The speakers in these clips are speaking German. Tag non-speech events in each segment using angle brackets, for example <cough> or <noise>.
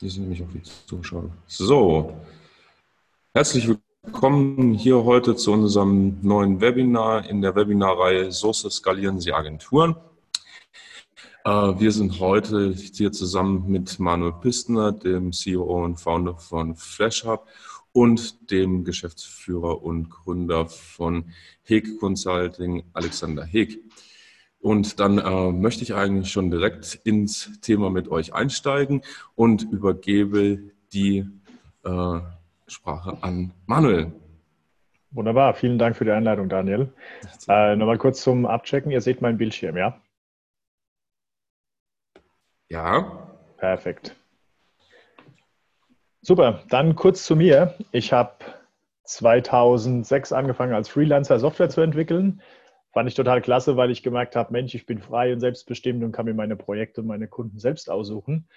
Die sind nämlich auch die Zuschauer. So, herzlich willkommen hier heute zu unserem neuen Webinar in der Webinarreihe Source skalieren Sie Agenturen. Äh, wir sind heute hier zusammen mit Manuel Pistner, dem CEO und Founder von FlashHub und dem Geschäftsführer und Gründer von Heg Consulting, Alexander Heg. Und dann äh, möchte ich eigentlich schon direkt ins Thema mit euch einsteigen und übergebe die äh, Sprache an Manuel. Wunderbar, vielen Dank für die Einleitung, Daniel. Äh, Nochmal kurz zum Abchecken. Ihr seht meinen Bildschirm, ja? Ja. Perfekt. Super, dann kurz zu mir. Ich habe 2006 angefangen als Freelancer Software zu entwickeln fand ich total klasse, weil ich gemerkt habe, Mensch, ich bin frei und selbstbestimmt und kann mir meine Projekte und meine Kunden selbst aussuchen.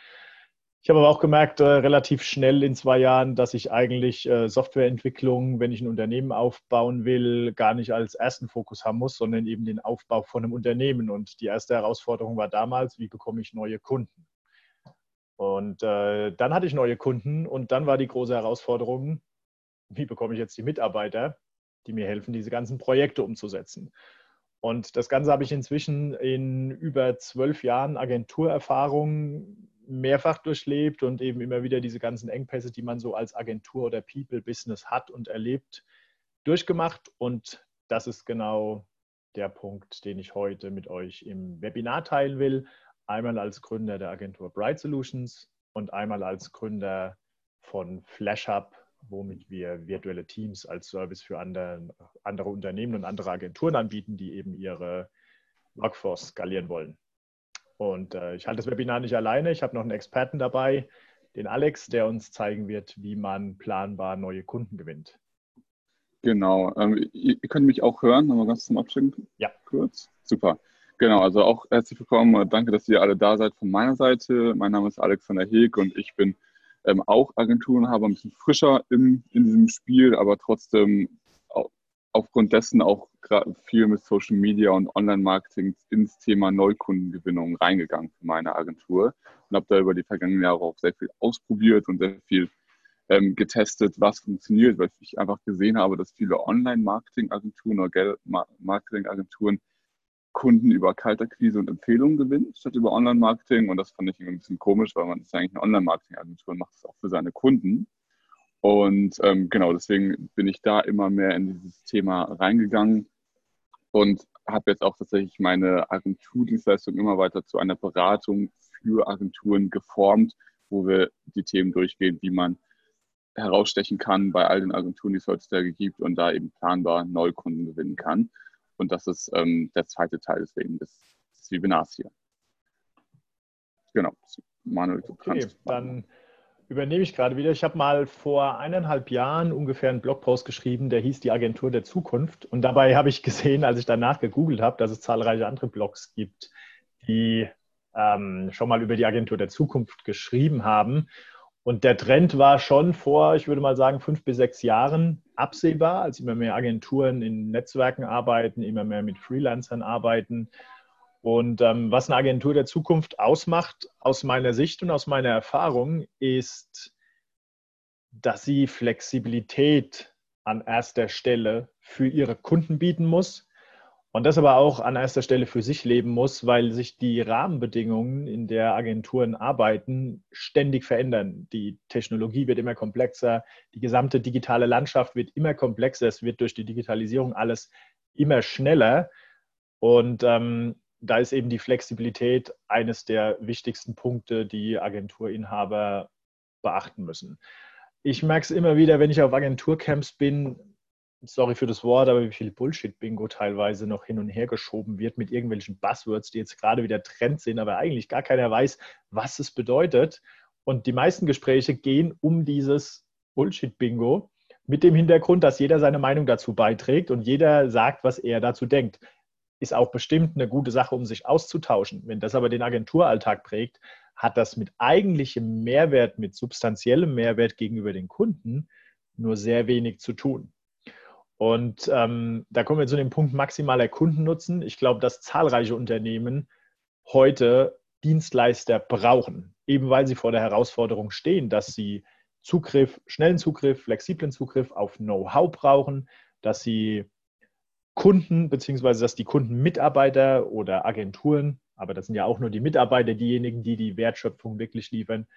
Ich habe aber auch gemerkt, äh, relativ schnell in zwei Jahren, dass ich eigentlich äh, Softwareentwicklung, wenn ich ein Unternehmen aufbauen will, gar nicht als ersten Fokus haben muss, sondern eben den Aufbau von einem Unternehmen. Und die erste Herausforderung war damals, wie bekomme ich neue Kunden? Und äh, dann hatte ich neue Kunden und dann war die große Herausforderung, wie bekomme ich jetzt die Mitarbeiter, die mir helfen, diese ganzen Projekte umzusetzen? Und das Ganze habe ich inzwischen in über zwölf Jahren Agenturerfahrung mehrfach durchlebt und eben immer wieder diese ganzen Engpässe, die man so als Agentur oder People-Business hat und erlebt, durchgemacht. Und das ist genau der Punkt, den ich heute mit euch im Webinar teilen will. Einmal als Gründer der Agentur Bright Solutions und einmal als Gründer von FlashUp, womit wir virtuelle Teams als Service für andere, andere Unternehmen und andere Agenturen anbieten, die eben ihre Workforce skalieren wollen. Und äh, ich halte das Webinar nicht alleine. Ich habe noch einen Experten dabei, den Alex, der uns zeigen wird, wie man planbar neue Kunden gewinnt. Genau. Ähm, ihr, ihr, könnt mich auch hören, nochmal ganz zum Abschicken. Ja. Kurz. Super. Genau, also auch herzlich willkommen. Danke, dass ihr alle da seid von meiner Seite. Mein Name ist Alexander Heg und ich bin ähm, auch Agenturenhaber, ein bisschen frischer in, in diesem Spiel, aber trotzdem aufgrund dessen auch viel mit Social Media und Online-Marketing ins Thema Neukundengewinnung reingegangen für meine Agentur und habe da über die vergangenen Jahre auch sehr viel ausprobiert und sehr viel ähm, getestet, was funktioniert, weil ich einfach gesehen habe, dass viele Online-Marketing-Agenturen oder Geld-Marketing-Agenturen Kunden über Kaltakquise und Empfehlungen gewinnt, statt über Online-Marketing. Und das fand ich ein bisschen komisch, weil man ist ja eigentlich eine Online-Marketing-Agentur und macht es auch für seine Kunden. Und ähm, genau, deswegen bin ich da immer mehr in dieses Thema reingegangen und habe jetzt auch tatsächlich meine Agenturdienstleistung immer weiter zu einer Beratung für Agenturen geformt, wo wir die Themen durchgehen, wie man herausstechen kann bei all den Agenturen, die es heutzutage gibt und da eben planbar Neukunden gewinnen kann. Und das ist ähm, der zweite Teil deswegen des, des Webinars hier. Genau. Manuel, du okay, kannst. Dann übernehme ich gerade wieder. Ich habe mal vor eineinhalb Jahren ungefähr einen Blogpost geschrieben, der hieß Die Agentur der Zukunft. Und dabei habe ich gesehen, als ich danach gegoogelt habe, dass es zahlreiche andere Blogs gibt, die ähm, schon mal über die Agentur der Zukunft geschrieben haben. Und der Trend war schon vor, ich würde mal sagen, fünf bis sechs Jahren absehbar, als immer mehr Agenturen in Netzwerken arbeiten, immer mehr mit Freelancern arbeiten. Und ähm, was eine Agentur der Zukunft ausmacht, aus meiner Sicht und aus meiner Erfahrung, ist, dass sie Flexibilität an erster Stelle für ihre Kunden bieten muss, und das aber auch an erster Stelle für sich leben muss, weil sich die Rahmenbedingungen, in der Agenturen arbeiten, ständig verändern. Die Technologie wird immer komplexer, die gesamte digitale Landschaft wird immer komplexer, es wird durch die Digitalisierung alles immer schneller. Und ähm, da ist eben die Flexibilität eines der wichtigsten Punkte, die Agenturinhaber beachten müssen. Ich merke es immer wieder, wenn ich auf Agenturcamps bin, sorry für das Wort, aber wie viel Bullshit-Bingo teilweise noch hin und her geschoben wird mit irgendwelchen Buzzwords, die jetzt gerade wieder Trend sind, aber eigentlich gar keiner weiß, was es bedeutet. Und die meisten Gespräche gehen um dieses Bullshit-Bingo mit dem Hintergrund, dass jeder seine Meinung dazu beiträgt und jeder sagt, was er dazu denkt. Ist auch bestimmt eine gute Sache, um sich auszutauschen. Wenn das aber den Agenturalltag prägt, hat das mit eigentlichem Mehrwert, mit substanziellem Mehrwert gegenüber den Kunden nur sehr wenig zu tun. Und ähm, da kommen wir zu dem Punkt maximaler Kundennutzen. Ich glaube, dass zahlreiche Unternehmen heute Dienstleister brauchen. eben weil sie vor der Herausforderung stehen, dass sie Zugriff, schnellen Zugriff, flexiblen Zugriff auf Know-how brauchen, dass sie Kunden beziehungsweise dass die Kundenmitarbeiter oder Agenturen, aber das sind ja auch nur die Mitarbeiter, diejenigen, die die Wertschöpfung wirklich liefern,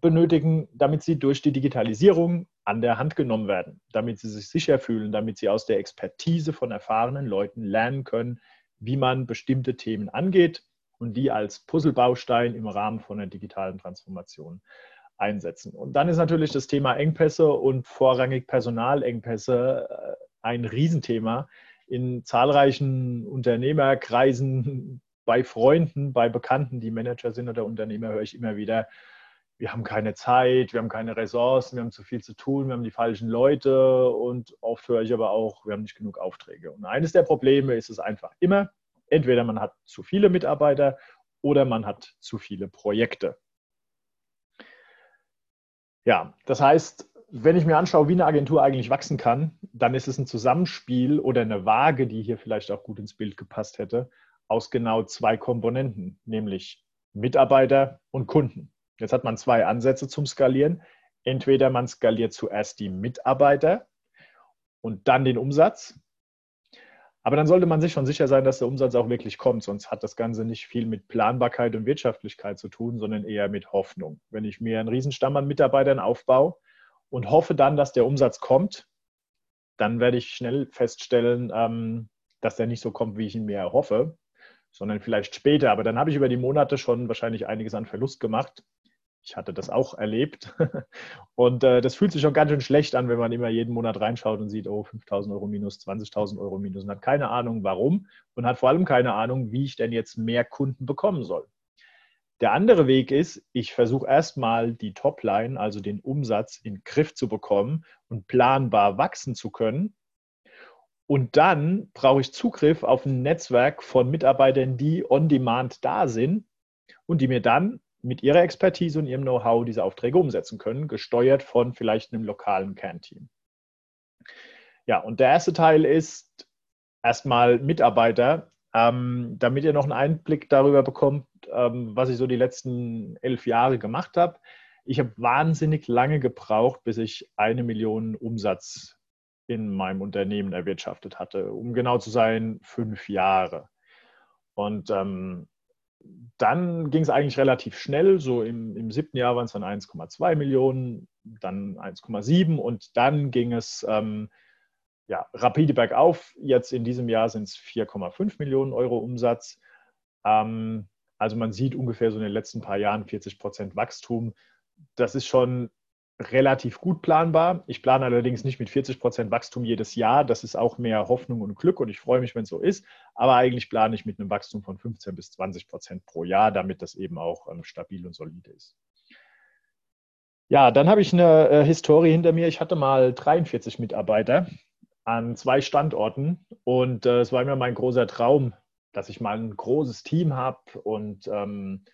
benötigen, damit sie durch die Digitalisierung an der Hand genommen werden, damit sie sich sicher fühlen, damit sie aus der Expertise von erfahrenen Leuten lernen können, wie man bestimmte Themen angeht und die als Puzzlebaustein im Rahmen von einer digitalen Transformation einsetzen. Und dann ist natürlich das Thema Engpässe und vorrangig Personalengpässe äh, ein Riesenthema in zahlreichen Unternehmerkreisen, bei Freunden, bei Bekannten, die Manager sind oder Unternehmer, höre ich immer wieder, wir haben keine Zeit, wir haben keine Ressourcen, wir haben zu viel zu tun, wir haben die falschen Leute und oft höre ich aber auch, wir haben nicht genug Aufträge. Und eines der Probleme ist es einfach immer, entweder man hat zu viele Mitarbeiter oder man hat zu viele Projekte. Ja, das heißt, wenn ich mir anschaue, wie eine Agentur eigentlich wachsen kann, dann ist es ein Zusammenspiel oder eine Waage, die hier vielleicht auch gut ins Bild gepasst hätte, aus genau zwei Komponenten, nämlich Mitarbeiter und Kunden. Jetzt hat man zwei Ansätze zum Skalieren. Entweder man skaliert zuerst die Mitarbeiter und dann den Umsatz. Aber dann sollte man sich schon sicher sein, dass der Umsatz auch wirklich kommt. Sonst hat das Ganze nicht viel mit Planbarkeit und Wirtschaftlichkeit zu tun, sondern eher mit Hoffnung. Wenn ich mir einen Riesenstamm an Mitarbeitern aufbaue und hoffe dann, dass der Umsatz kommt, dann werde ich schnell feststellen, ähm, dass der nicht so kommt, wie ich ihn mir erhoffe, sondern vielleicht später. Aber dann habe ich über die Monate schon wahrscheinlich einiges an Verlust gemacht ich hatte das auch erlebt. <laughs> Und äh, das fühlt sich schon ganz schön schlecht an, wenn man immer jeden Monat reinschaut und sieht, oh, 5.000 Euro minus, 20.000 Euro minus und hat keine Ahnung, warum und hat vor allem keine Ahnung, wie ich denn jetzt mehr Kunden bekommen soll. Der andere Weg ist, ich versuche erstmal die Topline, also den Umsatz, in den Griff zu bekommen und planbar wachsen zu können. Und dann brauche ich Zugriff auf ein Netzwerk von Mitarbeitern, die on demand da sind und die mir dann mit ihrer Expertise und ihrem Know-how diese Aufträge umsetzen können, gesteuert von vielleicht einem lokalen Kernteam. Ja, und der erste Teil ist erstmal Mitarbeiter, ähm, damit ihr noch einen Einblick darüber bekommt, ähm, was ich so die letzten elf Jahre gemacht habe. Ich habe wahnsinnig lange gebraucht, bis ich eine Million Umsatz in meinem Unternehmen erwirtschaftet hatte. Um genau zu sein, fünf Jahre. Und ähm, dann ging es eigentlich relativ schnell. So im, im siebten Jahr waren es dann 1,2 Millionen, dann 1,7 und dann ging es ähm, ja, rapide bergauf. Jetzt in diesem Jahr sind es 4,5 Millionen Euro Umsatz. Ähm, also man sieht ungefähr so in den letzten paar Jahren 40 Prozent Wachstum. Das ist schon relativ gut planbar. Ich plane allerdings nicht mit 40 Prozent Wachstum jedes Jahr. Das ist auch mehr Hoffnung und Glück und ich freue mich, wenn es so ist. Aber eigentlich plane ich mit einem Wachstum von 15 bis 20 Prozent pro Jahr, damit das eben auch ähm, stabil und solide ist. Ja, dann habe ich eine äh, Historie hinter mir. Ich hatte mal 43 Mitarbeiter an zwei Standorten und äh, es war immer mein großer Traum, dass ich mal ein großes Team habe und ähm,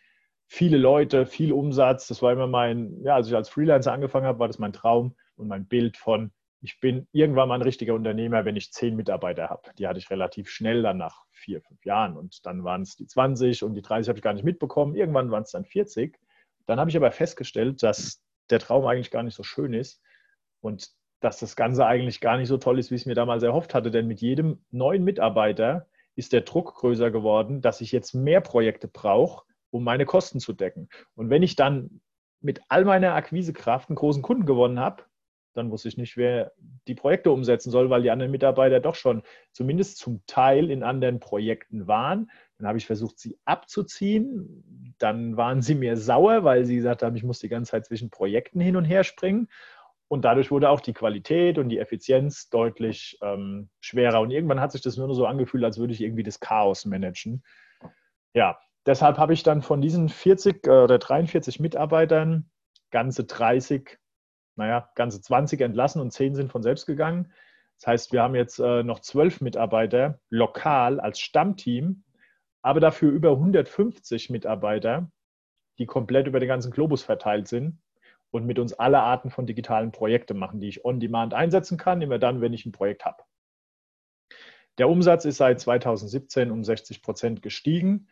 viele Leute, viel Umsatz. Das war immer mein, ja, als ich als Freelancer angefangen habe, war das mein Traum und mein Bild von, ich bin irgendwann mal ein richtiger Unternehmer, wenn ich zehn Mitarbeiter habe. Die hatte ich relativ schnell dann nach vier, fünf Jahren und dann waren es die 20 und die 30 habe ich gar nicht mitbekommen. Irgendwann waren es dann 40. Dann habe ich aber festgestellt, dass der Traum eigentlich gar nicht so schön ist und dass das Ganze eigentlich gar nicht so toll ist, wie ich es mir damals erhofft hatte. Denn mit jedem neuen Mitarbeiter ist der Druck größer geworden, dass ich jetzt mehr Projekte brauche, um meine Kosten zu decken. Und wenn ich dann mit all meiner Akquisekraft einen großen Kunden gewonnen habe, dann wusste ich nicht, wer die Projekte umsetzen soll, weil die anderen Mitarbeiter doch schon zumindest zum Teil in anderen Projekten waren. Dann habe ich versucht, sie abzuziehen. Dann waren sie mir sauer, weil sie gesagt haben, ich muss die ganze Zeit zwischen Projekten hin und her springen. Und dadurch wurde auch die Qualität und die Effizienz deutlich ähm, schwerer. Und irgendwann hat sich das nur so angefühlt, als würde ich irgendwie das Chaos managen. Ja, Deshalb habe ich dann von diesen 40 äh, oder 43 Mitarbeitern ganze 30, naja, ganze 20 entlassen und 10 sind von selbst gegangen. Das heißt, wir haben jetzt äh, noch 12 Mitarbeiter lokal als Stammteam, aber dafür über 150 Mitarbeiter, die komplett über den ganzen Globus verteilt sind und mit uns alle Arten von digitalen Projekten machen, die ich on-demand einsetzen kann, immer dann, wenn ich ein Projekt habe. Der Umsatz ist seit 2017 um 60 Prozent gestiegen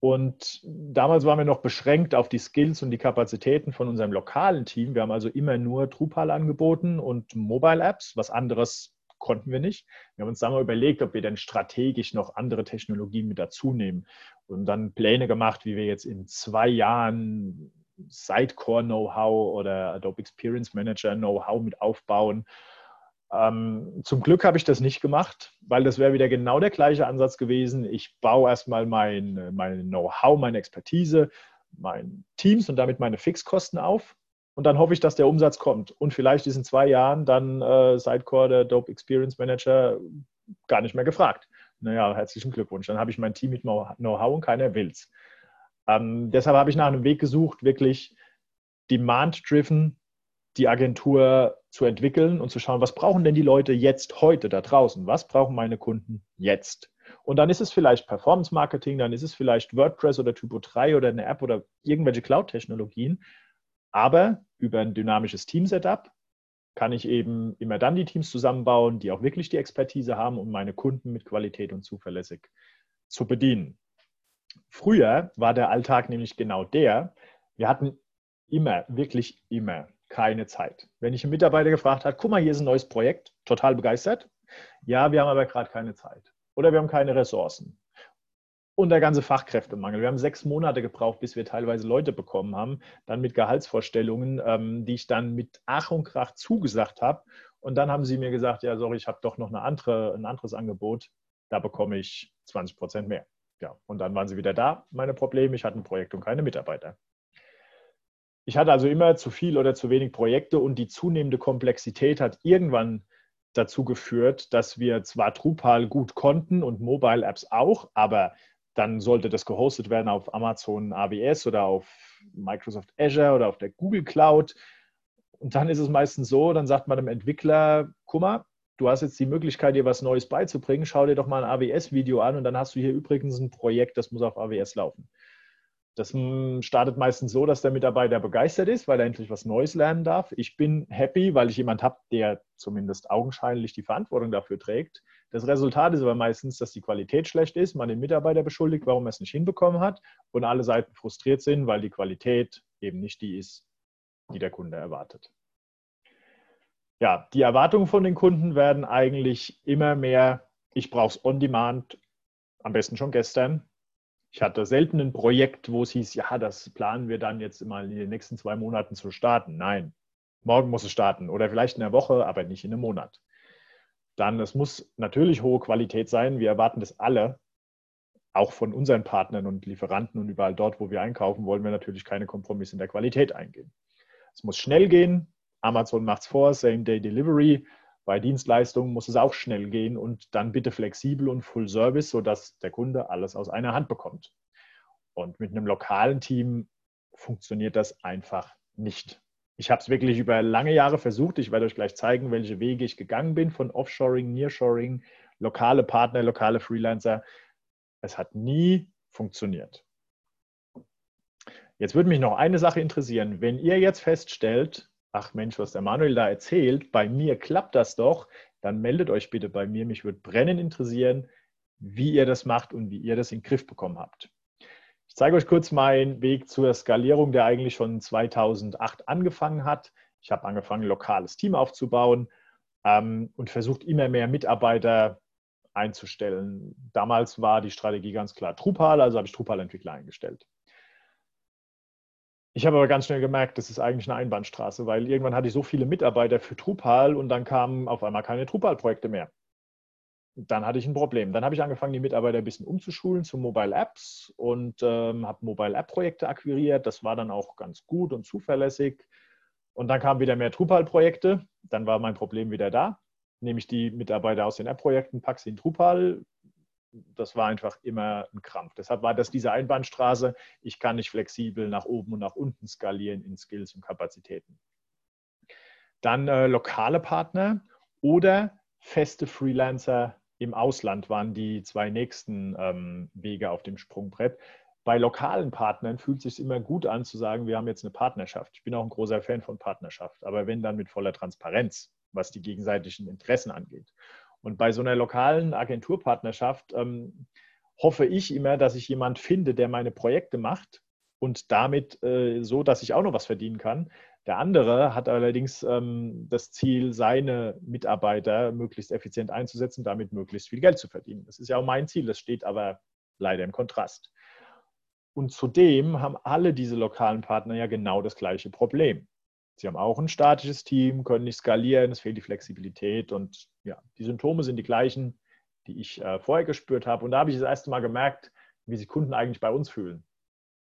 Und damals waren wir noch beschränkt auf die Skills und die Kapazitäten von unserem lokalen Team. Wir haben also immer nur Drupal angeboten und Mobile Apps. Was anderes konnten wir nicht. Wir haben uns dann mal überlegt, ob wir denn strategisch noch andere Technologien mit dazu nehmen und dann Pläne gemacht, wie wir jetzt in zwei Jahren Sitecore-Know-how oder Adobe Experience Manager Know-how mit aufbauen. Ähm, zum Glück habe ich das nicht gemacht, weil das wäre wieder genau der gleiche Ansatz gewesen. Ich baue erstmal mein, mein Know-how, meine Expertise, mein Teams und damit meine Fixkosten auf. Und dann hoffe ich, dass der Umsatz kommt. Und vielleicht ist in zwei Jahren dann äh, Sidecore, der Adobe Experience Manager, gar nicht mehr gefragt. Naja, herzlichen Glückwunsch. Dann habe ich mein Team mit Know-how und keiner will's. Ähm, deshalb habe ich nach einem Weg gesucht, wirklich demand-driven die Agentur zu entwickeln und zu schauen, was brauchen denn die Leute jetzt heute da draußen? Was brauchen meine Kunden jetzt? Und dann ist es vielleicht Performance Marketing, dann ist es vielleicht WordPress oder Typo 3 oder eine App oder irgendwelche Cloud-Technologien. Aber über ein dynamisches Team-Setup kann ich eben immer dann die Teams zusammenbauen, die auch wirklich die Expertise haben, um meine Kunden mit Qualität und zuverlässig zu bedienen. Früher war der Alltag nämlich genau der, wir hatten immer, wirklich immer keine Zeit. Wenn ich einen Mitarbeiter gefragt habe, guck mal, hier ist ein neues Projekt, total begeistert. Ja, wir haben aber gerade keine Zeit. Oder wir haben keine Ressourcen. Und der ganze Fachkräftemangel. Wir haben sechs Monate gebraucht, bis wir teilweise Leute bekommen haben, dann mit Gehaltsvorstellungen, ähm, die ich dann mit Ach und Krach zugesagt habe. Und dann haben sie mir gesagt, ja, sorry, ich habe doch noch eine andere, ein anderes Angebot. Da bekomme ich 20 Prozent mehr. Ja, und dann waren sie wieder da, meine Probleme. Ich hatte ein Projekt und keine Mitarbeiter. Ich hatte also immer zu viel oder zu wenig Projekte und die zunehmende Komplexität hat irgendwann dazu geführt, dass wir zwar Drupal gut konnten und Mobile Apps auch, aber dann sollte das gehostet werden auf Amazon AWS oder auf Microsoft Azure oder auf der Google Cloud. Und dann ist es meistens so, dann sagt man dem Entwickler, guck mal, du hast jetzt die Möglichkeit, dir was Neues beizubringen, schau dir doch mal ein AWS-Video an und dann hast du hier übrigens ein Projekt, das muss auf AWS laufen. Das hm, startet meistens so, dass der Mitarbeiter begeistert ist, weil er endlich was Neues lernen darf. Ich bin happy, weil ich jemand habe, der zumindest augenscheinlich die Verantwortung dafür trägt. Das Resultat ist aber meistens, dass die Qualität schlecht ist, man den Mitarbeiter beschuldigt, warum er es nicht hinbekommen hat und alle Seiten frustriert sind, weil die Qualität eben nicht die ist, die der Kunde erwartet ja, die Erwartungen von den Kunden werden eigentlich immer mehr, ich brauche es on demand, am besten schon gestern. Ich hatte selten ein Projekt, wo es hieß, ja, das planen wir dann jetzt mal in den nächsten zwei Monaten zu starten. Nein, morgen muss es starten oder vielleicht in der Woche, aber nicht in einem Monat. Dann, es muss natürlich hohe Qualität sein. Wir erwarten das alle, auch von unseren Partnern und Lieferanten und überall dort, wo wir einkaufen, wollen wir natürlich keine Kompromisse in der Qualität eingehen. Es muss schnell gehen, Amazon macht es vor, Same-Day-Delivery. Bei Dienstleistungen muss es auch schnell gehen und dann bitte flexibel und Full Service, sodass der Kunde alles aus einer Hand bekommt. Und mit einem lokalen Team funktioniert das einfach nicht. Ich habe es wirklich über lange Jahre versucht. Ich werde euch gleich zeigen, welche Wege ich gegangen bin von Offshoring, Nearshoring, lokale Partner, lokale Freelancer. Es hat nie funktioniert. Jetzt würde mich noch eine Sache interessieren. Wenn ihr jetzt feststellt, ach Mensch, was der Manuel da erzählt, bei mir klappt das doch, dann meldet euch bitte bei mir. Mich würde brennend interessieren, wie ihr das macht und wie ihr das in den Griff bekommen habt. Ich zeige euch kurz meinen Weg zur Skalierung, der eigentlich schon 2008 angefangen hat. Ich habe angefangen, ein lokales Team aufzubauen ähm, und versucht, immer mehr Mitarbeiter einzustellen. Damals war die Strategie ganz klar Drupal, also habe ich Drupal-Entwickler eingestellt. Ich habe aber ganz schnell gemerkt, das ist eigentlich eine Einbahnstraße, weil irgendwann hatte ich so viele Mitarbeiter für Drupal und dann kamen auf einmal keine Drupal-Projekte mehr. Dann hatte ich ein Problem. Dann habe ich angefangen, die Mitarbeiter ein bisschen umzuschulen zu Mobile Apps und ähm, habe Mobile App-Projekte akquiriert. Das war dann auch ganz gut und zuverlässig. Und dann kamen wieder mehr Drupal-Projekte. Dann war mein Problem wieder da. Nehme ich die Mitarbeiter aus den App-Projekten, packe sie in Drupal, das war einfach immer ein Krampf. Deshalb war das diese Einbahnstraße. Ich kann nicht flexibel nach oben und nach unten skalieren in Skills und Kapazitäten. Dann äh, lokale Partner oder feste Freelancer im Ausland waren die zwei nächsten ähm, Wege auf dem Sprungbrett. Bei lokalen Partnern fühlt es sich immer gut an zu sagen, wir haben jetzt eine Partnerschaft. Ich bin auch ein großer Fan von Partnerschaft, aber wenn dann mit voller Transparenz, was die gegenseitigen Interessen angeht. Und bei so einer lokalen Agenturpartnerschaft, ähm, hoffe ich immer, dass ich jemand finde, der meine Projekte macht und damit äh, so, dass ich auch noch was verdienen kann. Der andere hat allerdings ähm, das Ziel, seine Mitarbeiter möglichst effizient einzusetzen, damit möglichst viel Geld zu verdienen. Das ist ja auch mein Ziel, das steht aber leider im Kontrast. Und zudem haben alle diese lokalen Partner ja genau das gleiche Problem. Sie haben auch ein statisches Team, können nicht skalieren, es fehlt die Flexibilität und ja, die Symptome sind die gleichen, die ich äh, vorher gespürt habe. Und da habe ich das erste Mal gemerkt, wie sich Kunden eigentlich bei uns fühlen.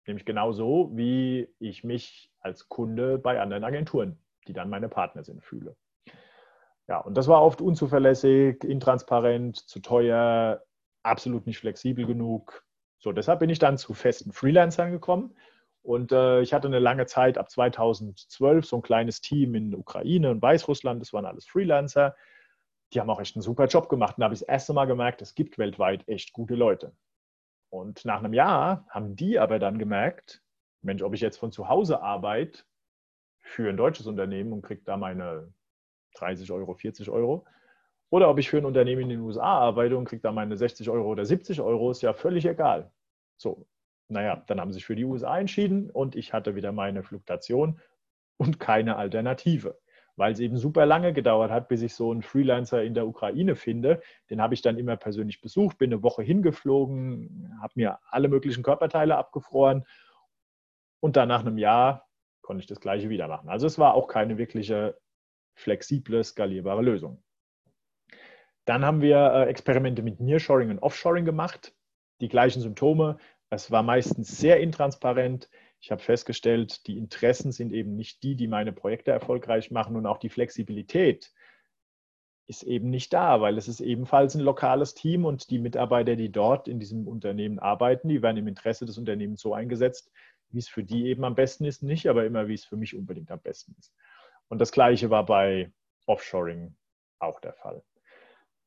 Nämlich genauso, wie ich mich als Kunde bei anderen Agenturen, die dann meine Partner sind, fühle. Ja, und das war oft unzuverlässig, intransparent, zu teuer, absolut nicht flexibel genug. So, deshalb bin ich dann zu festen Freelancern gekommen. Und äh, ich hatte eine lange Zeit, ab 2012, so ein kleines Team in Ukraine und Weißrussland, das waren alles Freelancer. Die haben auch echt einen super Job gemacht. Und da habe ich das erste Mal gemerkt, es gibt weltweit echt gute Leute. Und nach einem Jahr haben die aber dann gemerkt, Mensch, ob ich jetzt von zu Hause arbeite für ein deutsches Unternehmen und kriege da meine 30 Euro, 40 Euro, oder ob ich für ein Unternehmen in den USA arbeite und kriege da meine 60 Euro oder 70 Euro, ist ja völlig egal. So, naja, dann haben sie sich für die USA entschieden und ich hatte wieder meine Fluktuation und keine Alternative weil es eben super lange gedauert hat, bis ich so einen Freelancer in der Ukraine finde. Den habe ich dann immer persönlich besucht, bin eine Woche hingeflogen, habe mir alle möglichen Körperteile abgefroren und dann nach einem Jahr konnte ich das gleiche wieder machen. Also es war auch keine wirkliche flexible, skalierbare Lösung. Dann haben wir äh, Experimente mit Nearshoring und Offshoring gemacht. Die gleichen Symptome. Es war meistens sehr intransparent. Ich habe festgestellt, die Interessen sind eben nicht die, die meine Projekte erfolgreich machen und auch die Flexibilität ist eben nicht da, weil es ist ebenfalls ein lokales Team und die Mitarbeiter, die dort in diesem Unternehmen arbeiten, die werden im Interesse des Unternehmens so eingesetzt, wie es für die eben am besten ist, nicht aber immer, wie es für mich unbedingt am besten ist. Und das Gleiche war bei Offshoring auch der Fall.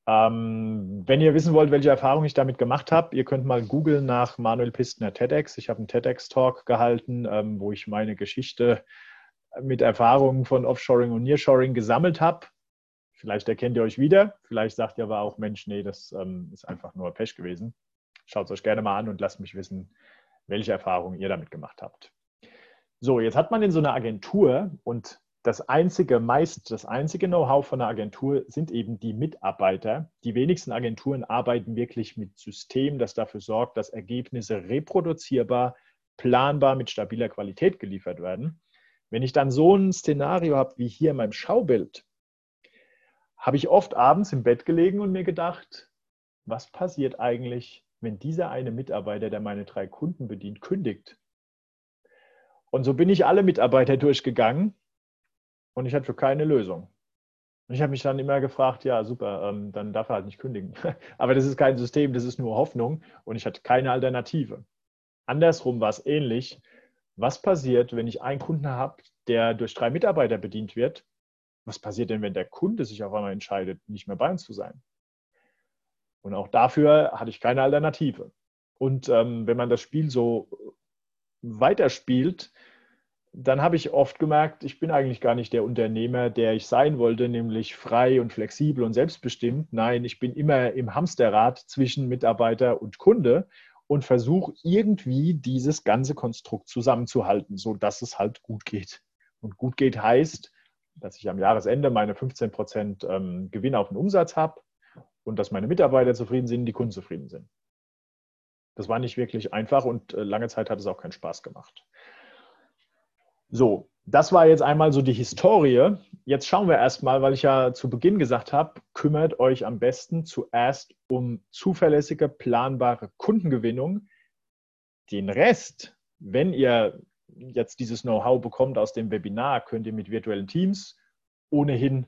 Ähm, wenn ihr wissen wollt, welche Erfahrungen ich damit gemacht habe, ihr könnt mal googeln nach Manuel Pistner TEDx. Ich habe einen TEDx-Talk gehalten, ähm, wo ich meine Geschichte mit Erfahrungen von Offshoring und Nearshoring gesammelt habe. Vielleicht erkennt ihr euch wieder, vielleicht sagt ihr aber auch, Mensch, nee, das ähm, ist einfach nur Pech gewesen. Schaut es euch gerne mal an und lasst mich wissen, welche Erfahrungen ihr damit gemacht habt. So, jetzt hat man in so einer Agentur und das einzige, meist das einzige Know-how von einer Agentur sind eben die Mitarbeiter. Die wenigsten Agenturen arbeiten wirklich mit Systemen, das dafür sorgt, dass Ergebnisse reproduzierbar, planbar mit stabiler Qualität geliefert werden. Wenn ich dann so ein Szenario habe wie hier in meinem Schaubild, habe ich oft abends im Bett gelegen und mir gedacht, was passiert eigentlich, wenn dieser eine Mitarbeiter, der meine drei Kunden bedient, kündigt? Und so bin ich alle Mitarbeiter durchgegangen und ich hatte für keine Lösung. Und ich habe mich dann immer gefragt, ja, super, ähm, dann darf er halt nicht kündigen. <laughs> Aber das ist kein System, das ist nur Hoffnung und ich hatte keine Alternative. Andersrum war es ähnlich. Was passiert, wenn ich einen Kunden habe, der durch drei Mitarbeiter bedient wird? Was passiert denn, wenn der Kunde sich auf einmal entscheidet, nicht mehr bei uns zu sein? Und auch dafür hatte ich keine Alternative. Und ähm, wenn man das Spiel so weiterspielt, dann habe ich oft gemerkt, ich bin eigentlich gar nicht der Unternehmer, der ich sein wollte, nämlich frei und flexibel und selbstbestimmt. Nein, ich bin immer im Hamsterrad zwischen Mitarbeiter und Kunde und versuche irgendwie dieses ganze Konstrukt zusammenzuhalten, sodass es halt gut geht. Und gut geht heißt, dass ich am Jahresende meine 15 Prozent ähm, Gewinn auf den Umsatz habe und dass meine Mitarbeiter zufrieden sind, die Kunden zufrieden sind. Das war nicht wirklich einfach und äh, lange Zeit hat es auch keinen Spaß gemacht. So, das war jetzt einmal so die Historie. Jetzt schauen wir erstmal, weil ich ja zu Beginn gesagt habe, kümmert euch am besten zuerst um zuverlässige, planbare Kundengewinnung. Den Rest, wenn ihr jetzt dieses Know-how bekommt aus dem Webinar, könnt ihr mit virtuellen Teams ohnehin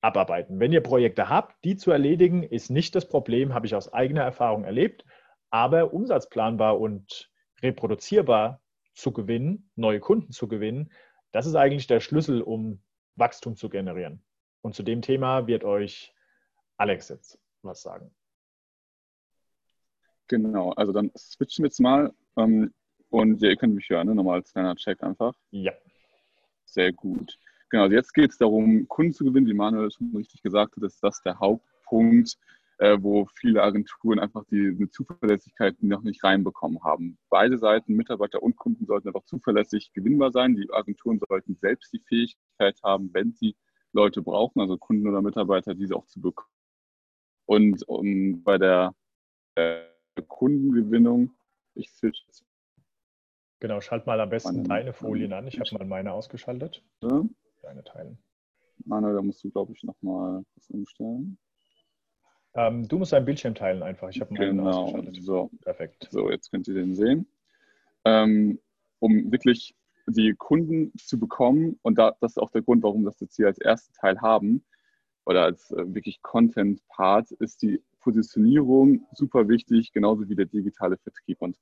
abarbeiten. Wenn ihr Projekte habt, die zu erledigen, ist nicht das Problem, habe ich aus eigener Erfahrung erlebt, aber umsatzplanbar und reproduzierbar zu gewinnen, neue Kunden zu gewinnen, das ist eigentlich der Schlüssel, um Wachstum zu generieren. Und zu dem Thema wird euch Alex jetzt was sagen. Genau, also dann switchen wir jetzt mal. Ähm, und ja, ihr könnt mich hören, ne? nochmal als kleiner Check einfach. Ja. Sehr gut. Genau, also jetzt geht es darum, Kunden zu gewinnen. Wie Manuel schon richtig gesagt hat, ist das der Hauptpunkt. Äh, wo viele Agenturen einfach die eine Zuverlässigkeit noch nicht reinbekommen haben. Beide Seiten, Mitarbeiter und Kunden, sollten einfach zuverlässig gewinnbar sein. Die Agenturen sollten selbst die Fähigkeit haben, wenn sie Leute brauchen, also Kunden oder Mitarbeiter, diese auch zu bekommen. Und um, bei der äh, Kundengewinnung, ich switch jetzt. Genau, schalt mal am besten meine, deine Folien an. Ich habe mal meine ausgeschaltet. Ja. Deine teilen. Manuel, da musst du, glaube ich, nochmal was umstellen. Ähm, du musst dein Bildschirm teilen einfach. Ich habe meinen genau. ausgeschaltet. So. Perfekt. So, jetzt könnt ihr den sehen. Ähm, um wirklich die Kunden zu bekommen, und da, das ist auch der Grund, warum wir das jetzt hier als ersten Teil haben, oder als äh, wirklich Content-Part, ist die Positionierung super wichtig, genauso wie der digitale Vertrieb. Und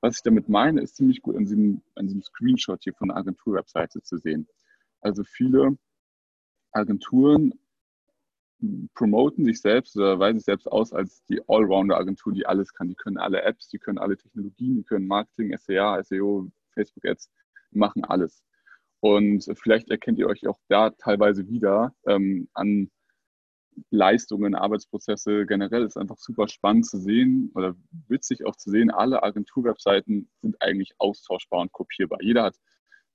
was ich damit meine, ist ziemlich gut an diesem, an diesem Screenshot hier von der Agentur-Webseite zu sehen. Also viele Agenturen promoten sich selbst oder weisen sich selbst aus als die Allrounder-Agentur, die alles kann. Die können alle Apps, die können alle Technologien, die können Marketing, SEA, SEO, Facebook-Ads, machen alles. Und vielleicht erkennt ihr euch auch da teilweise wieder ähm, an Leistungen, Arbeitsprozesse. Generell ist einfach super spannend zu sehen oder witzig auch zu sehen. Alle Agenturwebseiten sind eigentlich austauschbar und kopierbar. Jeder hat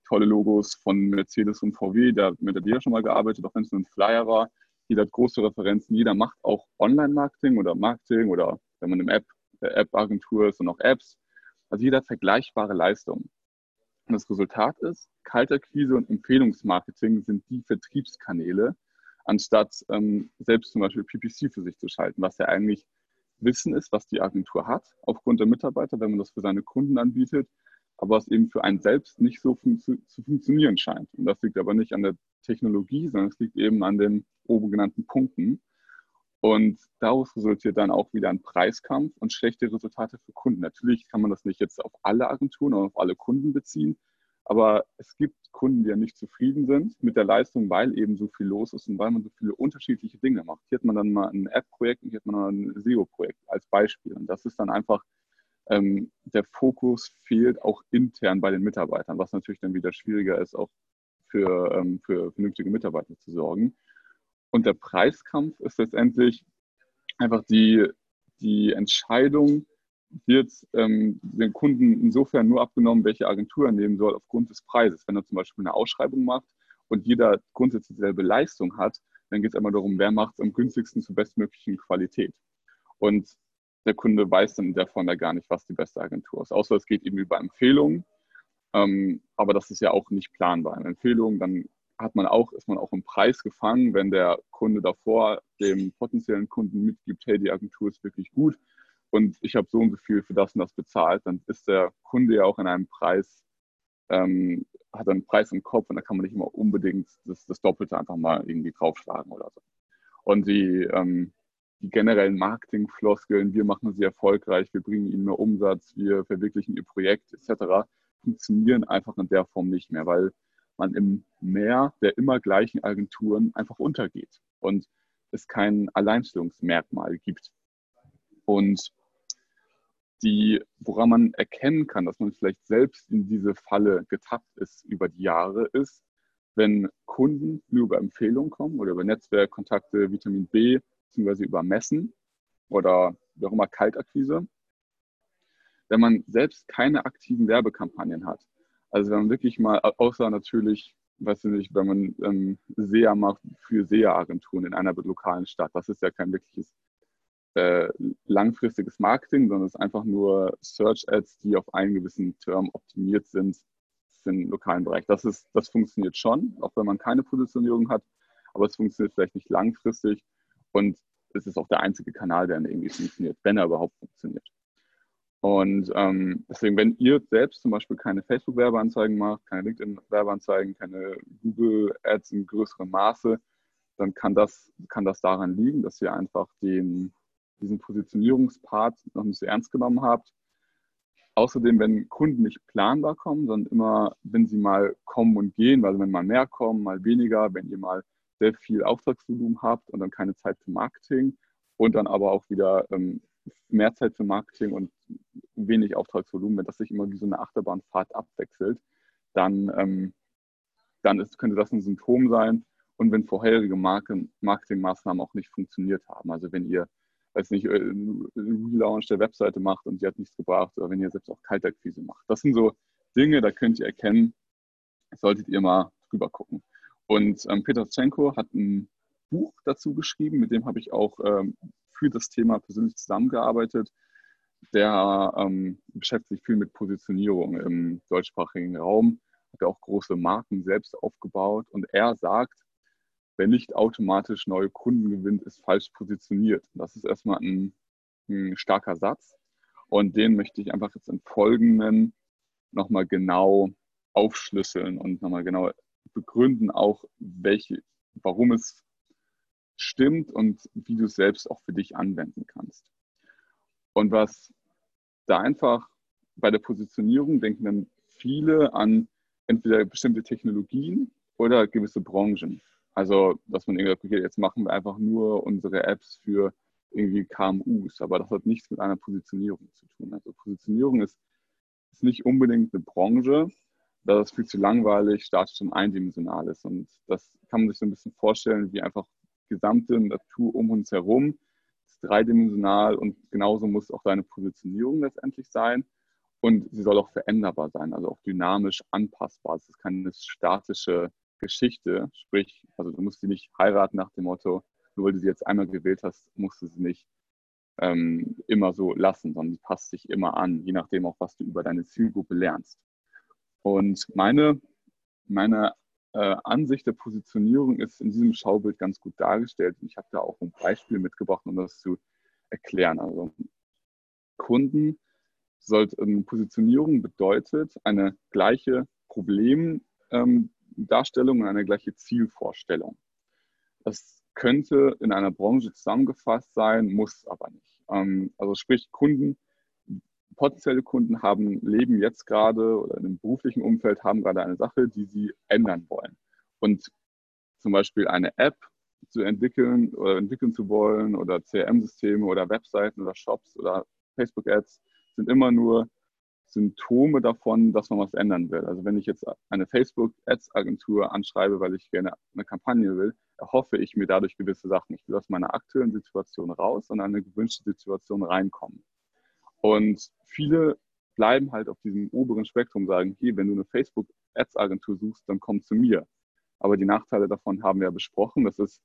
tolle Logos von Mercedes und VW, da, mit der wir schon mal gearbeitet, auch wenn es nur ein Flyer war jeder hat große Referenzen, jeder macht auch Online-Marketing oder Marketing oder wenn man im App, äh, App-Agentur ist und auch Apps. Also jeder hat vergleichbare Leistungen. Und das Resultat ist, Kalterquise und Empfehlungsmarketing sind die Vertriebskanäle, anstatt ähm, selbst zum Beispiel PPC für sich zu schalten, was ja eigentlich Wissen ist, was die Agentur hat, aufgrund der Mitarbeiter, wenn man das für seine Kunden anbietet, aber was eben für einen selbst nicht so fun zu funktionieren scheint. Und das liegt aber nicht an der Technologie, sondern es liegt eben an den oben genannten Punkten. Und daraus resultiert dann auch wieder ein Preiskampf und schlechte Resultate für Kunden. Natürlich kann man das nicht jetzt auf alle Agenturen oder auf alle Kunden beziehen, aber es gibt Kunden, die ja nicht zufrieden sind mit der Leistung, weil eben so viel los ist und weil man so viele unterschiedliche Dinge macht. Hier hat man dann mal ein App-Projekt und hier hat man ein SEO-Projekt als Beispiel. Und das ist dann einfach, ähm, der Fokus fehlt auch intern bei den Mitarbeitern, was natürlich dann wieder schwieriger ist, auch für, ähm, für vernünftige Mitarbeiter zu sorgen. Und der Preiskampf ist letztendlich einfach die, die Entscheidung, wird ähm, den Kunden insofern nur abgenommen, welche Agentur er nehmen soll, aufgrund des Preises. Wenn er zum Beispiel eine Ausschreibung macht und jeder grundsätzlich dieselbe Leistung hat, dann geht es einmal darum, wer macht es am günstigsten zur bestmöglichen Qualität. Und der Kunde weiß dann Form ja gar nicht, was die beste Agentur ist. Außer es geht eben über Empfehlungen. Ähm, aber das ist ja auch nicht planbar. Eine Empfehlung, dann hat man auch, ist man auch im Preis gefangen, wenn der Kunde davor dem potenziellen Kunden mitgibt, hey, die Agentur ist wirklich gut und ich habe so und so viel für das und das bezahlt, dann ist der Kunde ja auch in einem Preis, ähm, hat einen Preis im Kopf und da kann man nicht immer unbedingt das, das Doppelte einfach mal irgendwie draufschlagen oder so. Und die, ähm, die generellen Marketingfloskeln, wir machen sie erfolgreich, wir bringen ihnen mehr Umsatz, wir verwirklichen ihr Projekt etc., funktionieren einfach in der Form nicht mehr, weil man im Meer der immer gleichen Agenturen einfach untergeht und es kein Alleinstellungsmerkmal gibt. Und die, woran man erkennen kann, dass man vielleicht selbst in diese Falle getappt ist über die Jahre, ist, wenn Kunden nur über Empfehlungen kommen oder über Netzwerkkontakte, Vitamin B, beziehungsweise über Messen oder wie auch immer Kaltakquise, wenn man selbst keine aktiven Werbekampagnen hat, also wenn man wirklich mal, außer natürlich, weiß ich nicht, wenn man ähm, SEA macht für SEA-Agenturen in einer lokalen Stadt, das ist ja kein wirkliches äh, langfristiges Marketing, sondern es ist einfach nur Search-Ads, die auf einen gewissen Term optimiert sind für den lokalen Bereich. Das, ist, das funktioniert schon, auch wenn man keine Positionierung hat, aber es funktioniert vielleicht nicht langfristig und es ist auch der einzige Kanal, der irgendwie funktioniert, wenn er überhaupt funktioniert. Und ähm, deswegen, wenn ihr selbst zum Beispiel keine Facebook-Werbeanzeigen macht, keine LinkedIn-Werbeanzeigen, keine Google-Ads in größerem Maße, dann kann das, kann das daran liegen, dass ihr einfach den, diesen Positionierungspart noch nicht so ernst genommen habt. Außerdem, wenn Kunden nicht planbar kommen, sondern immer, wenn sie mal kommen und gehen, also wenn mal mehr kommen, mal weniger, wenn ihr mal sehr viel Auftragsvolumen habt und dann keine Zeit für Marketing und dann aber auch wieder ähm, mehr Zeit für Marketing und wenig Auftragsvolumen, wenn das sich immer wie so eine Achterbahnfahrt abwechselt, dann, ähm, dann ist, könnte das ein Symptom sein. Und wenn vorherige Marketingmaßnahmen auch nicht funktioniert haben, also wenn ihr weiß nicht, äh, einen Relaunch der Webseite macht und die hat nichts gebracht oder wenn ihr selbst auch Kaltakquise macht. Das sind so Dinge, da könnt ihr erkennen, solltet ihr mal drüber gucken. Und ähm, Peter Tschenko hat ein Buch dazu geschrieben, mit dem habe ich auch ähm, für das Thema persönlich zusammengearbeitet. Der ähm, beschäftigt sich viel mit Positionierung im deutschsprachigen Raum, hat auch große Marken selbst aufgebaut und er sagt, wer nicht automatisch neue Kunden gewinnt, ist falsch positioniert. Das ist erstmal ein, ein starker Satz und den möchte ich einfach jetzt im Folgenden nochmal genau aufschlüsseln und nochmal genau begründen, auch welche, warum es stimmt und wie du es selbst auch für dich anwenden kannst. Und was da einfach bei der Positionierung denken dann viele an entweder bestimmte Technologien oder gewisse Branchen. Also, dass man irgendwie, okay, jetzt machen wir einfach nur unsere Apps für irgendwie KMUs, aber das hat nichts mit einer Positionierung zu tun. Also Positionierung ist, ist nicht unbedingt eine Branche, da das viel zu langweilig, statisch und eindimensional ist. Und das kann man sich so ein bisschen vorstellen, wie einfach gesamte Natur um uns herum ist dreidimensional und genauso muss auch deine Positionierung letztendlich sein. Und sie soll auch veränderbar sein, also auch dynamisch anpassbar. Es ist keine statische Geschichte, sprich, also du musst sie nicht heiraten nach dem Motto, nur weil du sie jetzt einmal gewählt hast, musst du sie nicht ähm, immer so lassen, sondern sie passt sich immer an, je nachdem auch, was du über deine Zielgruppe lernst. Und meine, meine äh, Ansicht der Positionierung ist in diesem Schaubild ganz gut dargestellt. Ich habe da auch ein Beispiel mitgebracht, um das zu erklären. Also Kunden sollte, ähm, Positionierung bedeutet eine gleiche Problemdarstellung ähm, und eine gleiche Zielvorstellung. Das könnte in einer Branche zusammengefasst sein, muss aber nicht. Ähm, also sprich, Kunden potenzielle Kunden haben, leben jetzt gerade oder in einem beruflichen Umfeld, haben gerade eine Sache, die sie ändern wollen. Und zum Beispiel eine App zu entwickeln oder entwickeln zu wollen oder CRM-Systeme oder Webseiten oder Shops oder Facebook-Ads sind immer nur Symptome davon, dass man was ändern will. Also wenn ich jetzt eine Facebook-Ads-Agentur anschreibe, weil ich gerne eine Kampagne will, erhoffe ich mir dadurch gewisse Sachen. Ich will aus meiner aktuellen Situation raus und eine gewünschte Situation reinkommen. Und viele bleiben halt auf diesem oberen Spektrum, sagen, hier, wenn du eine Facebook-Ads-Agentur suchst, dann komm zu mir. Aber die Nachteile davon haben wir ja besprochen. Das ist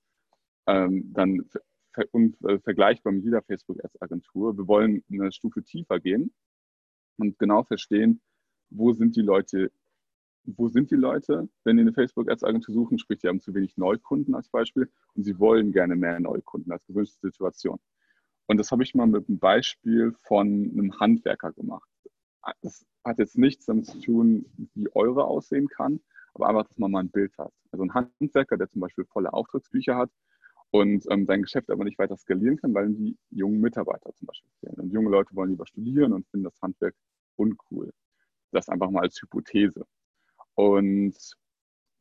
ähm, dann ver äh, vergleichbar mit jeder Facebook-Ads-Agentur. Wir wollen eine Stufe tiefer gehen und genau verstehen, wo sind die Leute, wo sind die Leute, wenn die eine Facebook-Ads-Agentur suchen, sprich, die haben zu wenig Neukunden als Beispiel und sie wollen gerne mehr Neukunden als gewünschte Situation. Und das habe ich mal mit einem Beispiel von einem Handwerker gemacht. Das hat jetzt nichts damit zu tun, wie eure aussehen kann, aber einfach, dass man mal ein Bild hat. Also ein Handwerker, der zum Beispiel volle Auftragsbücher hat und ähm, sein Geschäft aber nicht weiter skalieren kann, weil die jungen Mitarbeiter zum Beispiel fehlen. Und junge Leute wollen lieber studieren und finden das Handwerk uncool. Das einfach mal als Hypothese. Und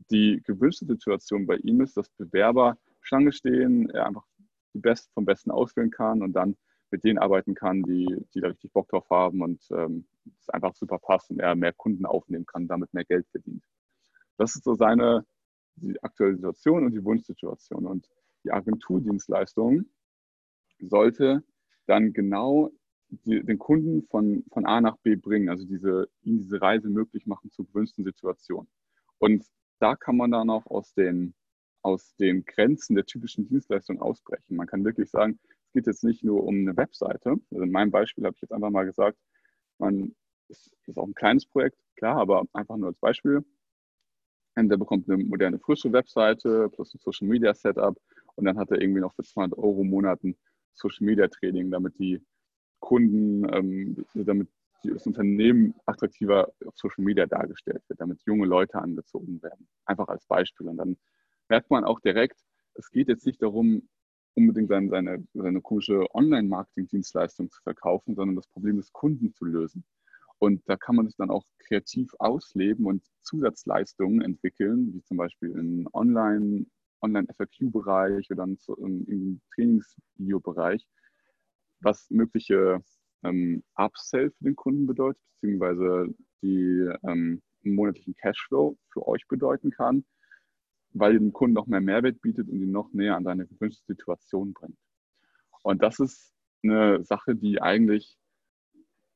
die gewünschte Situation bei ihm ist, dass Bewerber Schlange stehen, er einfach die Best vom Besten auswählen kann und dann mit denen arbeiten kann, die, die da richtig Bock drauf haben und ähm, es einfach super passt und er mehr Kunden aufnehmen kann, damit mehr Geld verdient. Das ist so seine die aktuelle Situation und die Wunschsituation. Und die Agenturdienstleistung sollte dann genau die, den Kunden von, von A nach B bringen, also diese, ihm diese Reise möglich machen zur gewünschten Situation. Und da kann man dann auch aus den aus den Grenzen der typischen Dienstleistung ausbrechen. Man kann wirklich sagen, es geht jetzt nicht nur um eine Webseite. Also in meinem Beispiel habe ich jetzt einfach mal gesagt, man ist, ist auch ein kleines Projekt, klar, aber einfach nur als Beispiel. Der bekommt eine moderne, frische Webseite plus ein Social Media Setup und dann hat er irgendwie noch für 200 Euro im Monat ein Social Media Training, damit die Kunden, ähm, damit das Unternehmen attraktiver auf Social Media dargestellt wird, damit junge Leute angezogen werden. Einfach als Beispiel. Und dann merkt man auch direkt, es geht jetzt nicht darum, unbedingt seine, seine, seine komische Online-Marketing-Dienstleistung zu verkaufen, sondern das Problem des Kunden zu lösen. Und da kann man sich dann auch kreativ ausleben und Zusatzleistungen entwickeln, wie zum Beispiel im Online, Online-FAQ-Bereich oder im Trainingsvideo-Bereich, was mögliche ähm, Upsell für den Kunden bedeutet, beziehungsweise die ähm, monatlichen Cashflow für euch bedeuten kann weil ihr dem Kunden noch mehr Mehrwert bietet und ihn noch näher an seine gewünschte Situation bringt. Und das ist eine Sache, die eigentlich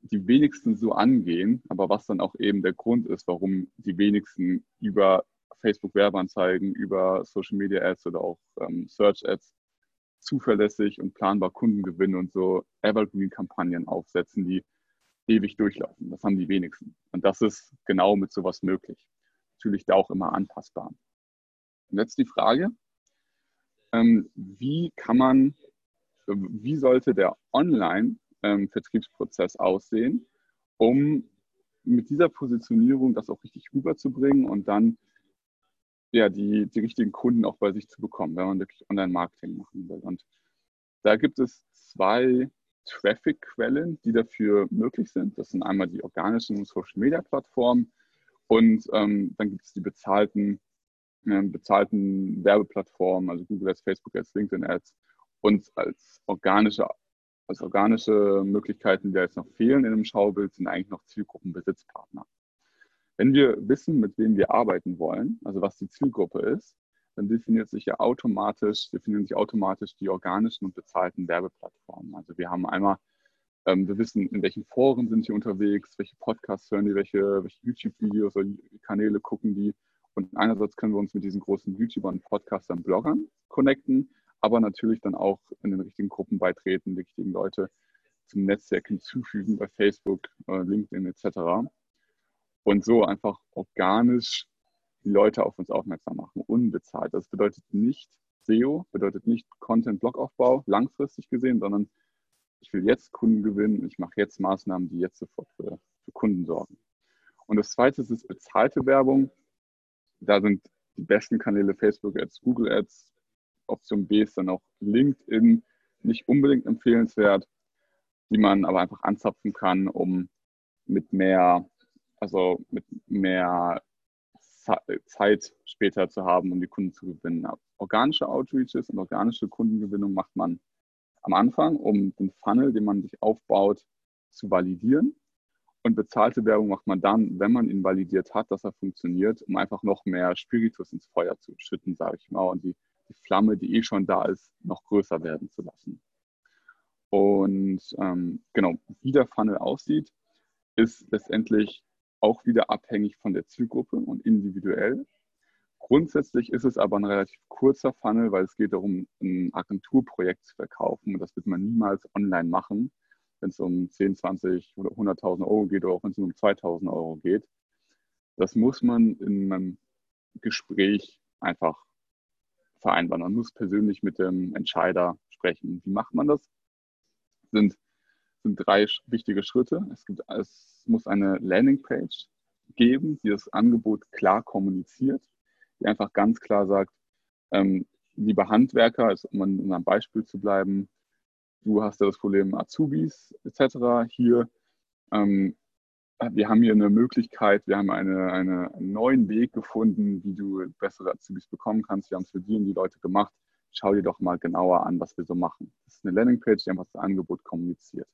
die wenigsten so angehen, aber was dann auch eben der Grund ist, warum die wenigsten über Facebook Werbeanzeigen, über Social Media Ads oder auch ähm, Search Ads zuverlässig und planbar Kunden gewinnen und so Evergreen-Kampagnen aufsetzen, die ewig durchlaufen. Das haben die wenigsten. Und das ist genau mit sowas möglich. Natürlich da auch immer anpassbar. Und jetzt die Frage, ähm, wie kann man, wie sollte der Online-Vertriebsprozess aussehen, um mit dieser Positionierung das auch richtig rüberzubringen und dann ja, die, die richtigen Kunden auch bei sich zu bekommen, wenn man wirklich Online-Marketing machen will. Und da gibt es zwei Traffic-Quellen, die dafür möglich sind. Das sind einmal die organischen Social-Media-Plattformen und ähm, dann gibt es die bezahlten, bezahlten Werbeplattformen, also Google Ads, Facebook Ads, LinkedIn Ads und als organische, als organische Möglichkeiten, die jetzt noch fehlen in dem Schaubild, sind eigentlich noch Zielgruppenbesitzpartner. Wenn wir wissen, mit wem wir arbeiten wollen, also was die Zielgruppe ist, dann definiert sich ja automatisch, definieren sich automatisch die organischen und bezahlten Werbeplattformen. Also wir haben einmal, ähm, wir wissen, in welchen Foren sind die unterwegs, welche Podcasts hören die, welche, welche YouTube-Videos oder Kanäle gucken die. Und einerseits können wir uns mit diesen großen YouTubern, Podcastern, Bloggern connecten, aber natürlich dann auch in den richtigen Gruppen beitreten, die richtigen Leute zum Netzwerk hinzufügen bei Facebook, äh, LinkedIn etc und so einfach organisch die Leute auf uns aufmerksam machen, unbezahlt. Das bedeutet nicht SEO, bedeutet nicht Content-Blockaufbau langfristig gesehen, sondern ich will jetzt Kunden gewinnen, ich mache jetzt Maßnahmen, die jetzt sofort für, für Kunden sorgen. Und das zweite ist bezahlte Werbung. Da sind die besten Kanäle Facebook Ads, Google Ads. Option B ist dann auch LinkedIn, nicht unbedingt empfehlenswert, die man aber einfach anzapfen kann, um mit mehr also mit mehr Zeit später zu haben, um die Kunden zu gewinnen. Organische Outreaches und organische Kundengewinnung macht man am Anfang, um den Funnel, den man sich aufbaut, zu validieren. Und bezahlte Werbung macht man dann, wenn man ihn validiert hat, dass er funktioniert, um einfach noch mehr Spiritus ins Feuer zu schütten, sage ich mal, und die, die Flamme, die eh schon da ist, noch größer werden zu lassen. Und ähm, genau, wie der Funnel aussieht, ist letztendlich auch wieder abhängig von der Zielgruppe und individuell. Grundsätzlich ist es aber ein relativ kurzer Funnel, weil es geht darum, ein Agenturprojekt zu verkaufen. Und das wird man niemals online machen, wenn es um 10, 20 oder 100.000 Euro geht oder auch wenn es um 2.000 Euro geht. Das muss man in einem Gespräch einfach vereinbaren. Man muss persönlich mit dem Entscheider sprechen. Wie macht man das? Sind sind drei wichtige Schritte. Es, gibt, es muss eine Landingpage geben, die das Angebot klar kommuniziert, die einfach ganz klar sagt, ähm, liebe Handwerker, also um an unserem Beispiel zu bleiben, du hast ja das Problem Azubis etc. Hier, ähm, wir haben hier eine Möglichkeit, wir haben eine, eine, einen neuen Weg gefunden, wie du bessere Azubis bekommen kannst. Wir haben es für die und die Leute gemacht. Schau dir doch mal genauer an, was wir so machen. Das ist eine Landingpage, die einfach das Angebot kommuniziert.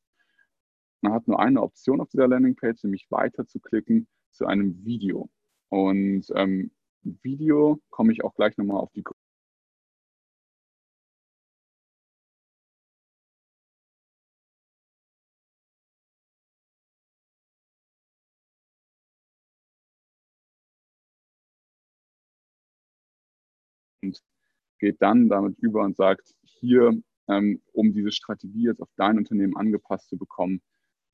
Man hat nur eine Option auf dieser Landingpage, nämlich weiter zu klicken zu einem Video. Und ähm, Video komme ich auch gleich nochmal auf die geht dann damit über und sagt, hier, ähm, um diese Strategie jetzt auf dein Unternehmen angepasst zu bekommen,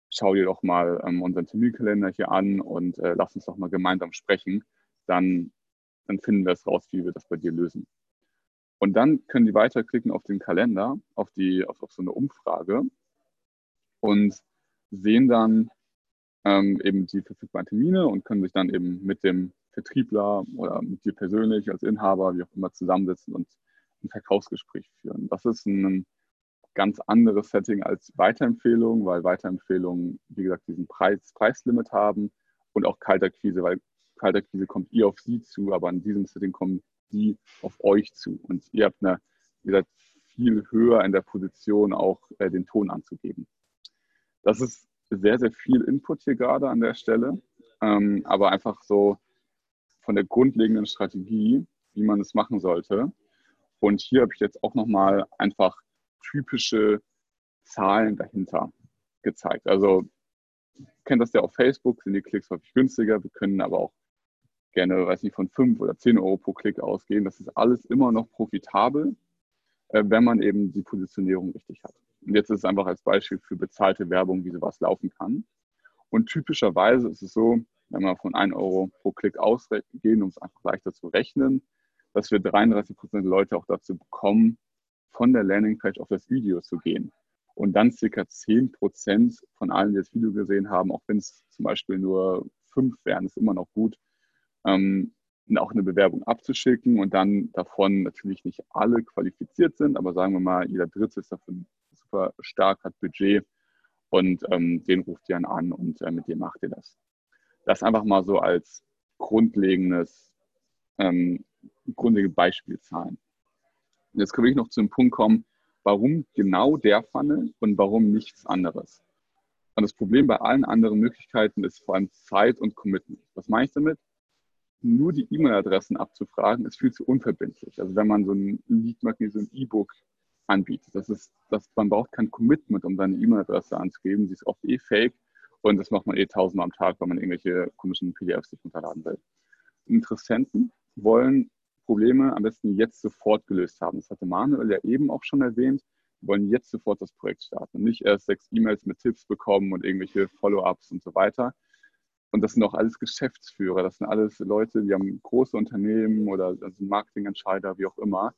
schau dir doch mal ähm, unseren Terminkalender hier an und äh, lass uns doch mal gemeinsam sprechen. Dann, dann finden wir es raus, wie wir das bei dir lösen. Und dann können die weiterklicken auf den Kalender, auf, die, auf, auf so eine Umfrage und sehen dann ähm, eben die verfügbaren Termine und können sich dann eben mit dem Vertriebler oder mit dir persönlich als Inhaber, wie auch immer, zusammensetzen und ein Verkaufsgespräch führen. Das ist ein ganz anderes Setting als Weiterempfehlungen, weil Weiterempfehlungen, wie gesagt, diesen Preis, Preislimit haben und auch Kaltakquise, weil Kaltakquise kommt ihr auf sie zu, aber in diesem Setting kommen sie auf euch zu. Und ihr habt eine, ihr seid viel höher in der Position, auch äh, den Ton anzugeben. Das ist sehr, sehr viel Input hier gerade an der Stelle, ähm, aber einfach so von der grundlegenden Strategie, wie man es machen sollte. Und hier habe ich jetzt auch nochmal einfach typische Zahlen dahinter gezeigt. Also kennt das ja auf Facebook, sind die Klicks häufig günstiger. Wir können aber auch gerne, weiß nicht, von 5 oder 10 Euro pro Klick ausgehen. Das ist alles immer noch profitabel, äh, wenn man eben die Positionierung richtig hat. Und jetzt ist es einfach als Beispiel für bezahlte Werbung, wie sowas laufen kann. Und typischerweise ist es so, wenn wir von 1 Euro pro Klick ausgehen, um es einfach leichter zu rechnen, dass wir 33 Prozent der Leute auch dazu bekommen, von der Landingpage auf das Video zu gehen. Und dann circa 10 Prozent von allen, die das Video gesehen haben, auch wenn es zum Beispiel nur fünf wären, ist immer noch gut, ähm, auch eine Bewerbung abzuschicken und dann davon natürlich nicht alle qualifiziert sind, aber sagen wir mal, jeder Dritte ist davon super stark, hat Budget und ähm, den ruft ihr dann an und äh, mit dem macht ihr das. Das einfach mal so als grundlegendes, ähm, grundlegende Beispielzahlen. Jetzt können wir noch zu dem Punkt kommen, warum genau der Funnel und warum nichts anderes. Und das Problem bei allen anderen Möglichkeiten ist vor allem Zeit und Commitment. Was meine ich damit? Nur die E-Mail-Adressen abzufragen, ist viel zu unverbindlich. Also wenn man so ein Lead-Magnet, so ein E-Book anbietet, das ist, das, man braucht kein Commitment, um seine E-Mail-Adresse anzugeben. Sie ist oft eh fake und das macht man eh tausendmal am Tag, wenn man irgendwelche komischen PDFs sich runterladen will. Interessenten wollen Probleme am besten jetzt sofort gelöst haben. Das hatte Manuel ja eben auch schon erwähnt. Wir wollen jetzt sofort das Projekt starten nicht erst sechs E-Mails mit Tipps bekommen und irgendwelche Follow-ups und so weiter. Und das sind auch alles Geschäftsführer, das sind alles Leute, die haben große Unternehmen oder also Marketingentscheider, wie auch immer.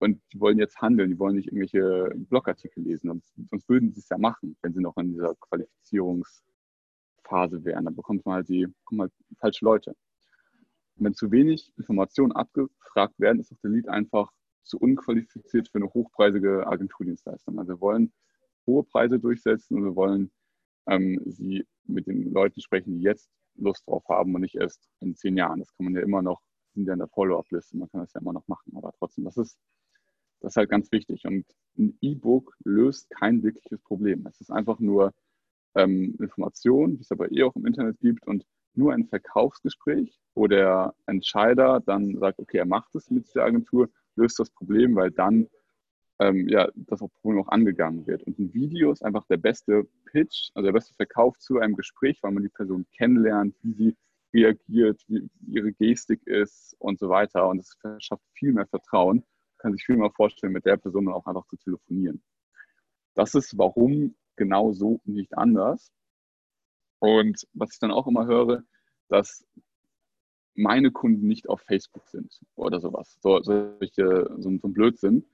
Und die wollen jetzt handeln, die wollen nicht irgendwelche Blogartikel lesen, sonst, sonst würden sie es ja machen, wenn sie noch in dieser Qualifizierungsphase wären. Dann bekommt man halt die, halt falsche Leute. Wenn zu wenig Informationen abgefragt werden, ist auch der Lead einfach zu unqualifiziert für eine hochpreisige Agenturdienstleistung. Also wir wollen hohe Preise durchsetzen und wir wollen ähm, sie mit den Leuten sprechen, die jetzt Lust drauf haben und nicht erst in zehn Jahren. Das kann man ja immer noch, sind ja in der Follow-up-Liste, man kann das ja immer noch machen, aber trotzdem, das ist, das ist halt ganz wichtig. Und ein E-Book löst kein wirkliches Problem. Es ist einfach nur ähm, Information, die es aber eh auch im Internet gibt und nur ein Verkaufsgespräch, wo der Entscheider dann sagt, okay, er macht es mit der Agentur, löst das Problem, weil dann ähm, ja, das Problem auch angegangen wird. Und ein Video ist einfach der beste Pitch, also der beste Verkauf zu einem Gespräch, weil man die Person kennenlernt, wie sie reagiert, wie ihre Gestik ist und so weiter. Und es verschafft viel mehr Vertrauen. Man kann sich viel mehr vorstellen, mit der Person dann auch einfach zu telefonieren. Das ist warum genau so nicht anders. Und was ich dann auch immer höre, dass meine Kunden nicht auf Facebook sind oder sowas, so, solche, so, so ein Blödsinn.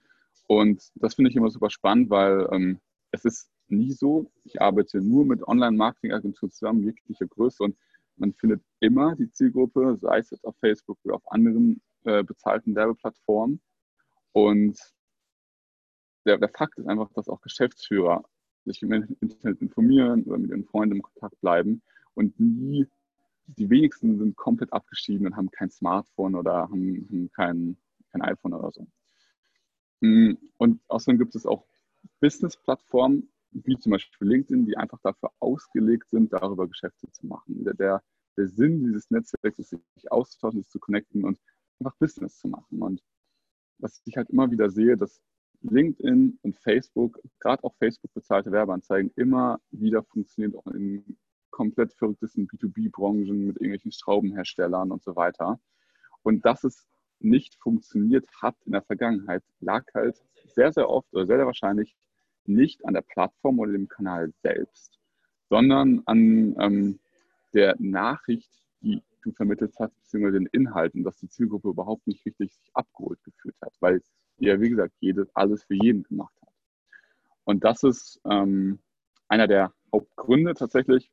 Und das finde ich immer super spannend, weil ähm, es ist nie so. Ich arbeite nur mit Online-Marketing-Agenturen zusammen, jeglicher Größe und man findet immer die Zielgruppe, sei es jetzt auf Facebook oder auf anderen äh, bezahlten Werbeplattformen. Und der, der Fakt ist einfach, dass auch Geschäftsführer sich im Internet informieren oder mit ihren Freunden im Kontakt bleiben und nie, die wenigsten sind komplett abgeschieden und haben kein Smartphone oder haben, haben kein, kein iPhone oder so. Mm, und außerdem gibt es auch Business-Plattformen, wie zum Beispiel LinkedIn, die einfach dafür ausgelegt sind, darüber Geschäfte zu machen. Der, der, der Sinn dieses Netzwerks ist, sich auszutauschen, sich zu connecten und einfach Business zu machen. Und was ich halt immer wieder sehe, dass LinkedIn und Facebook, gerade auch Facebook bezahlte Werbeanzeigen, immer wieder funktioniert, auch in komplett verrücktesten B2B-Branchen mit irgendwelchen Schraubenherstellern und so weiter. Und dass es nicht funktioniert hat in der Vergangenheit, lag halt sehr, sehr oft oder sehr, sehr wahrscheinlich nicht an der Plattform oder dem Kanal selbst, sondern an ähm, der Nachricht, die du vermittelt hast, beziehungsweise den Inhalten, dass die Zielgruppe überhaupt nicht richtig sich abgeholt gefühlt hat, weil ja, wie gesagt, jedes, alles für jeden gemacht hat. Und das ist ähm, einer der Hauptgründe tatsächlich,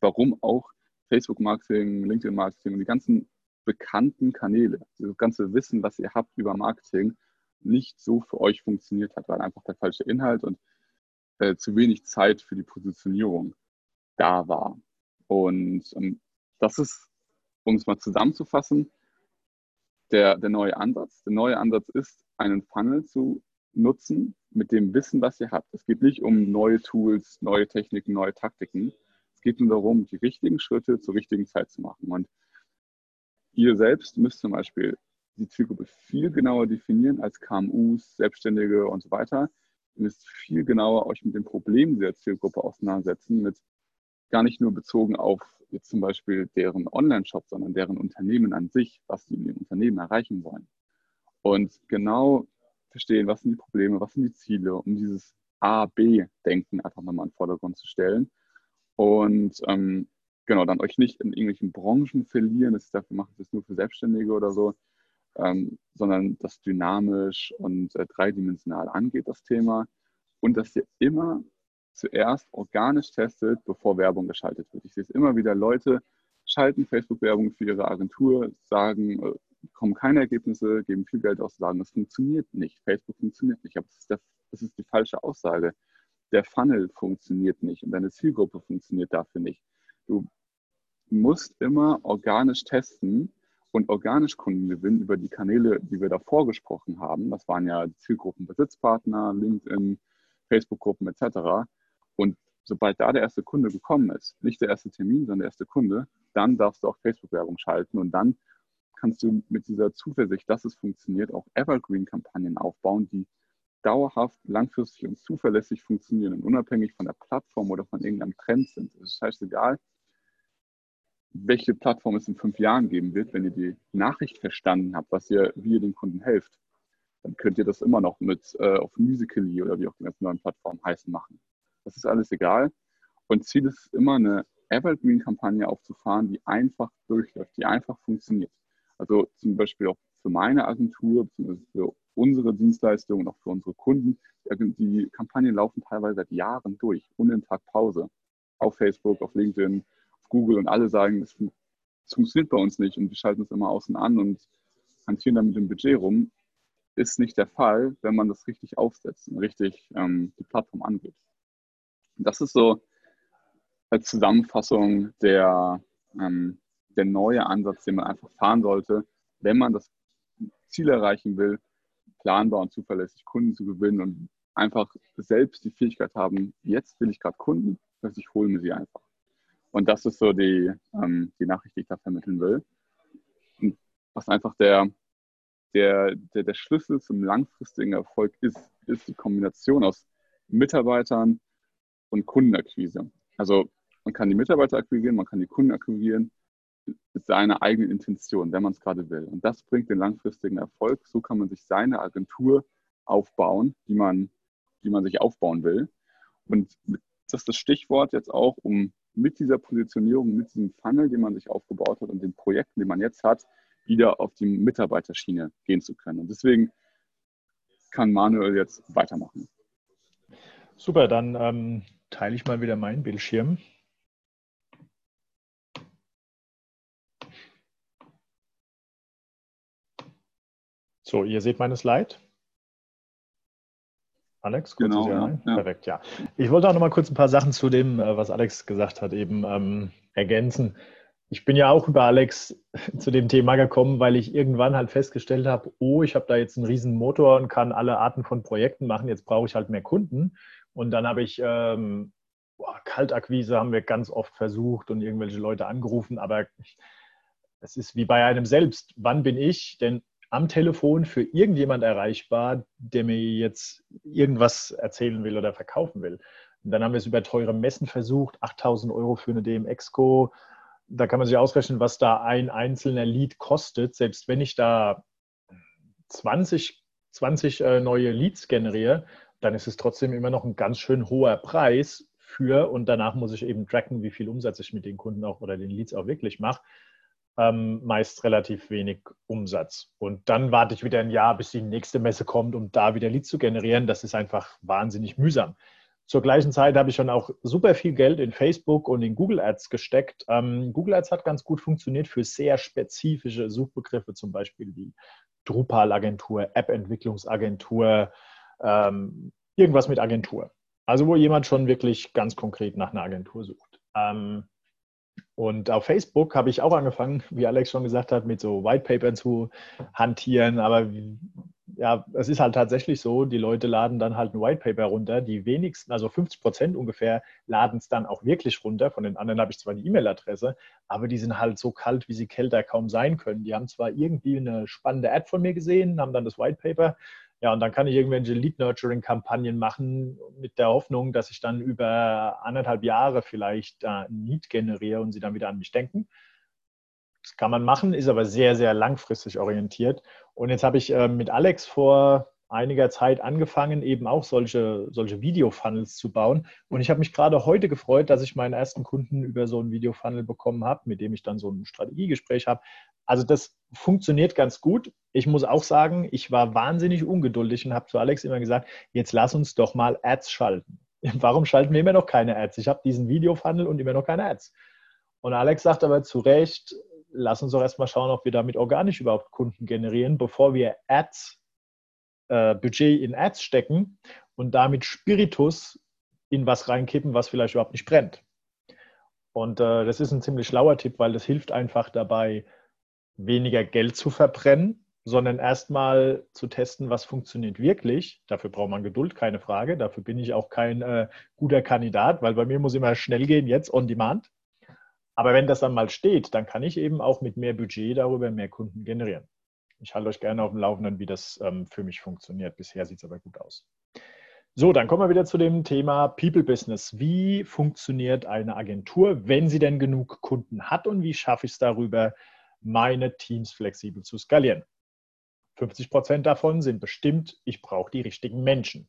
warum auch Facebook-Marketing, LinkedIn-Marketing und die ganzen bekannten Kanäle, dieses ganze Wissen, was ihr habt über Marketing, nicht so für euch funktioniert hat, weil einfach der falsche Inhalt und äh, zu wenig Zeit für die Positionierung da war. Und ähm, das ist, um es mal zusammenzufassen, der, der neue Ansatz. Der neue Ansatz ist, einen Funnel zu nutzen mit dem Wissen, was ihr habt. Es geht nicht um neue Tools, neue Techniken, neue Taktiken. Es geht nur darum, die richtigen Schritte zur richtigen Zeit zu machen. Und ihr selbst müsst zum Beispiel die Zielgruppe viel genauer definieren als KMUs, Selbstständige und so weiter. Ihr müsst viel genauer euch mit den Problemen der Zielgruppe auseinandersetzen, mit gar nicht nur bezogen auf jetzt zum Beispiel deren Online-Shop, sondern deren Unternehmen an sich, was sie in ihrem Unternehmen erreichen wollen. Und genau verstehen, was sind die Probleme, was sind die Ziele, um dieses A-B-Denken einfach nochmal in den Vordergrund zu stellen. Und ähm, genau, dann euch nicht in irgendwelchen Branchen verlieren, das ist dafür macht das nur für Selbstständige oder so, ähm, sondern das dynamisch und äh, dreidimensional angeht, das Thema. Und dass ihr immer zuerst organisch testet, bevor Werbung geschaltet wird. Ich sehe es immer wieder, Leute schalten Facebook-Werbung für ihre Agentur, sagen, äh, kommen keine Ergebnisse, geben viel Geld aus, sagen, es funktioniert nicht. Facebook funktioniert nicht. Aber das ist, der, das ist die falsche Aussage. Der Funnel funktioniert nicht und deine Zielgruppe funktioniert dafür nicht. Du musst immer organisch testen und organisch Kunden gewinnen über die Kanäle, die wir davor gesprochen haben. Das waren ja Zielgruppen, Besitzpartner, LinkedIn, Facebook-Gruppen etc. Und sobald da der erste Kunde gekommen ist, nicht der erste Termin, sondern der erste Kunde, dann darfst du auch Facebook-Werbung schalten und dann kannst du mit dieser Zuversicht, dass es funktioniert, auch Evergreen-Kampagnen aufbauen, die dauerhaft, langfristig und zuverlässig funktionieren und unabhängig von der Plattform oder von irgendeinem Trend sind. Es ist scheißegal, welche Plattform es in fünf Jahren geben wird, wenn ihr die Nachricht verstanden habt, was ihr, wie ihr den Kunden helft, dann könnt ihr das immer noch mit äh, auf Musical.ly oder wie auch die ganzen neuen Plattformen heißen machen. Das ist alles egal. Und Ziel ist immer eine Evergreen-Kampagne aufzufahren, die einfach durchläuft, die einfach funktioniert. Also zum Beispiel auch für meine Agentur, beziehungsweise für unsere Dienstleistungen und auch für unsere Kunden. Die Kampagnen laufen teilweise seit Jahren durch, ohne einen Tag Pause. Auf Facebook, auf LinkedIn, auf Google und alle sagen, das, funktioniert bei uns nicht und wir schalten es immer außen an und hantieren dann mit dem Budget rum. Ist nicht der Fall, wenn man das richtig aufsetzt und richtig ähm, die Plattform angeht. Das ist so als Zusammenfassung der, ähm, der neue Ansatz, den man einfach fahren sollte, wenn man das Ziel erreichen will, planbar und zuverlässig Kunden zu gewinnen und einfach selbst die Fähigkeit haben, jetzt will ich gerade Kunden, dass ich hole mir sie einfach. Und das ist so die, ähm, die Nachricht, die ich da vermitteln will. Und was einfach der, der, der, der Schlüssel zum langfristigen Erfolg ist, ist die Kombination aus Mitarbeitern und Kundenakquise. Also man kann die Mitarbeiter akquirieren, man kann die Kunden akquirieren mit seiner eigenen Intention, wenn man es gerade will. Und das bringt den langfristigen Erfolg. So kann man sich seine Agentur aufbauen, die man, die man sich aufbauen will. Und das ist das Stichwort jetzt auch, um mit dieser Positionierung, mit diesem Funnel, den man sich aufgebaut hat und den Projekten, die man jetzt hat, wieder auf die Mitarbeiterschiene gehen zu können. Und deswegen kann Manuel jetzt weitermachen. Super, dann ähm, teile ich mal wieder meinen Bildschirm. So, ihr seht meine Slide. Alex, kurz genau, ja, ja. Perfekt, ja. Ich wollte auch noch mal kurz ein paar Sachen zu dem, äh, was Alex gesagt hat, eben ähm, ergänzen. Ich bin ja auch über Alex <laughs> zu dem Thema gekommen, weil ich irgendwann halt festgestellt habe, oh, ich habe da jetzt einen riesen Motor und kann alle Arten von Projekten machen, jetzt brauche ich halt mehr Kunden. Und dann habe ich ähm, boah, Kaltakquise haben wir ganz oft versucht und irgendwelche Leute angerufen, aber es ist wie bei einem selbst. Wann bin ich denn am Telefon für irgendjemand erreichbar, der mir jetzt irgendwas erzählen will oder verkaufen will. Und dann haben wir es über teure Messen versucht, 8000 Euro für eine DMX-Co. Da kann man sich ausrechnen, was da ein einzelner Lead kostet. Selbst wenn ich da 20, 20 äh, neue Leads generiere, dann ist es trotzdem immer noch ein ganz schön hoher Preis für und danach muss ich eben tracken, wie viel Umsatz ich mit den Kunden auch oder den Leads auch wirklich mache ähm, meist relativ wenig Umsatz. Und dann warte ich wieder ein Jahr, bis die nächste Messe kommt, um da wieder Leads zu generieren. Das ist einfach wahnsinnig mühsam. Zur gleichen Zeit habe ich schon auch super viel Geld in Facebook und in Google Ads gesteckt. Ähm, Google Ads hat ganz gut funktioniert für sehr spezifische Suchbegriffe, zum Beispiel wie Drupal-Agentur, App-Entwicklungsagentur, ähm, irgendwas mit Agentur. Also wo jemand schon wirklich ganz konkret nach einer Agentur sucht. Ähm, und auf Facebook habe ich auch angefangen, wie Alex schon gesagt hat, mit so White Paper zu hantieren. Aber ja, es ist halt tatsächlich so, die Leute laden dann halt ein White Paper runter. Die wenigsten, also 50 Prozent ungefähr, laden es dann auch wirklich runter. Von den anderen habe ich zwar die E-Mail-Adresse, aber die sind halt so kalt, wie sie kälter kaum sein können. Die haben zwar irgendwie eine spannende Ad von mir gesehen, haben dann das White Paper Ja, und dann kann ich irgendwelche Lead-Nurturing-Kampagnen machen mit der Hoffnung, dass ich dann über anderthalb Jahre vielleicht äh, ein Lead generiere und sie dann wieder an mich denken. Das kann man machen, ist aber sehr, sehr langfristig orientiert. Und jetzt habe ich äh, mit Alex vor einiger Zeit angefangen, eben auch solche, solche Video-Funnels zu bauen. Und ich habe mich gerade heute gefreut, dass ich meinen ersten Kunden über so einen Video-Funnel bekommen habe, mit dem ich dann so ein Strategiegespräch habe. Also das funktioniert ganz gut. Ich muss auch sagen, ich war wahnsinnig ungeduldig und habe zu Alex immer gesagt, jetzt lass uns doch mal Ads schalten. <laughs> Warum schalten wir immer noch keine Ads? Ich habe diesen Video-Funnel und immer noch keine Ads. Und Alex sagt aber zu Recht, lass uns doch erstmal schauen, ob wir damit organisch überhaupt Kunden generieren, bevor wir Ads äh, Budget in Ads stecken und damit Spiritus in was reinkippen, was vielleicht überhaupt nicht brennt. Und äh, das ist ein ziemlich schlauer Tipp, weil das hilft einfach dabei, weniger Geld zu verbrennen, sondern erstmal zu testen, was funktioniert wirklich. Dafür braucht man Geduld, keine Frage. Dafür bin ich auch kein äh, guter Kandidat, weil bei mir muss immer schnell gehen, jetzt on demand. Aber wenn das dann mal steht, dann kann ich eben auch mit mehr Budget darüber mehr Kunden generieren. Ich halte euch gerne auf dem Laufenden, wie das ähm, für mich funktioniert. Bisher sieht es aber gut aus. So, dann kommen wir wieder zu dem Thema People Business. Wie funktioniert eine Agentur, wenn sie denn genug Kunden hat und wie schaffe ich es darüber, meine Teams flexibel zu skalieren? 50 Prozent davon sind bestimmt, ich brauche die richtigen Menschen.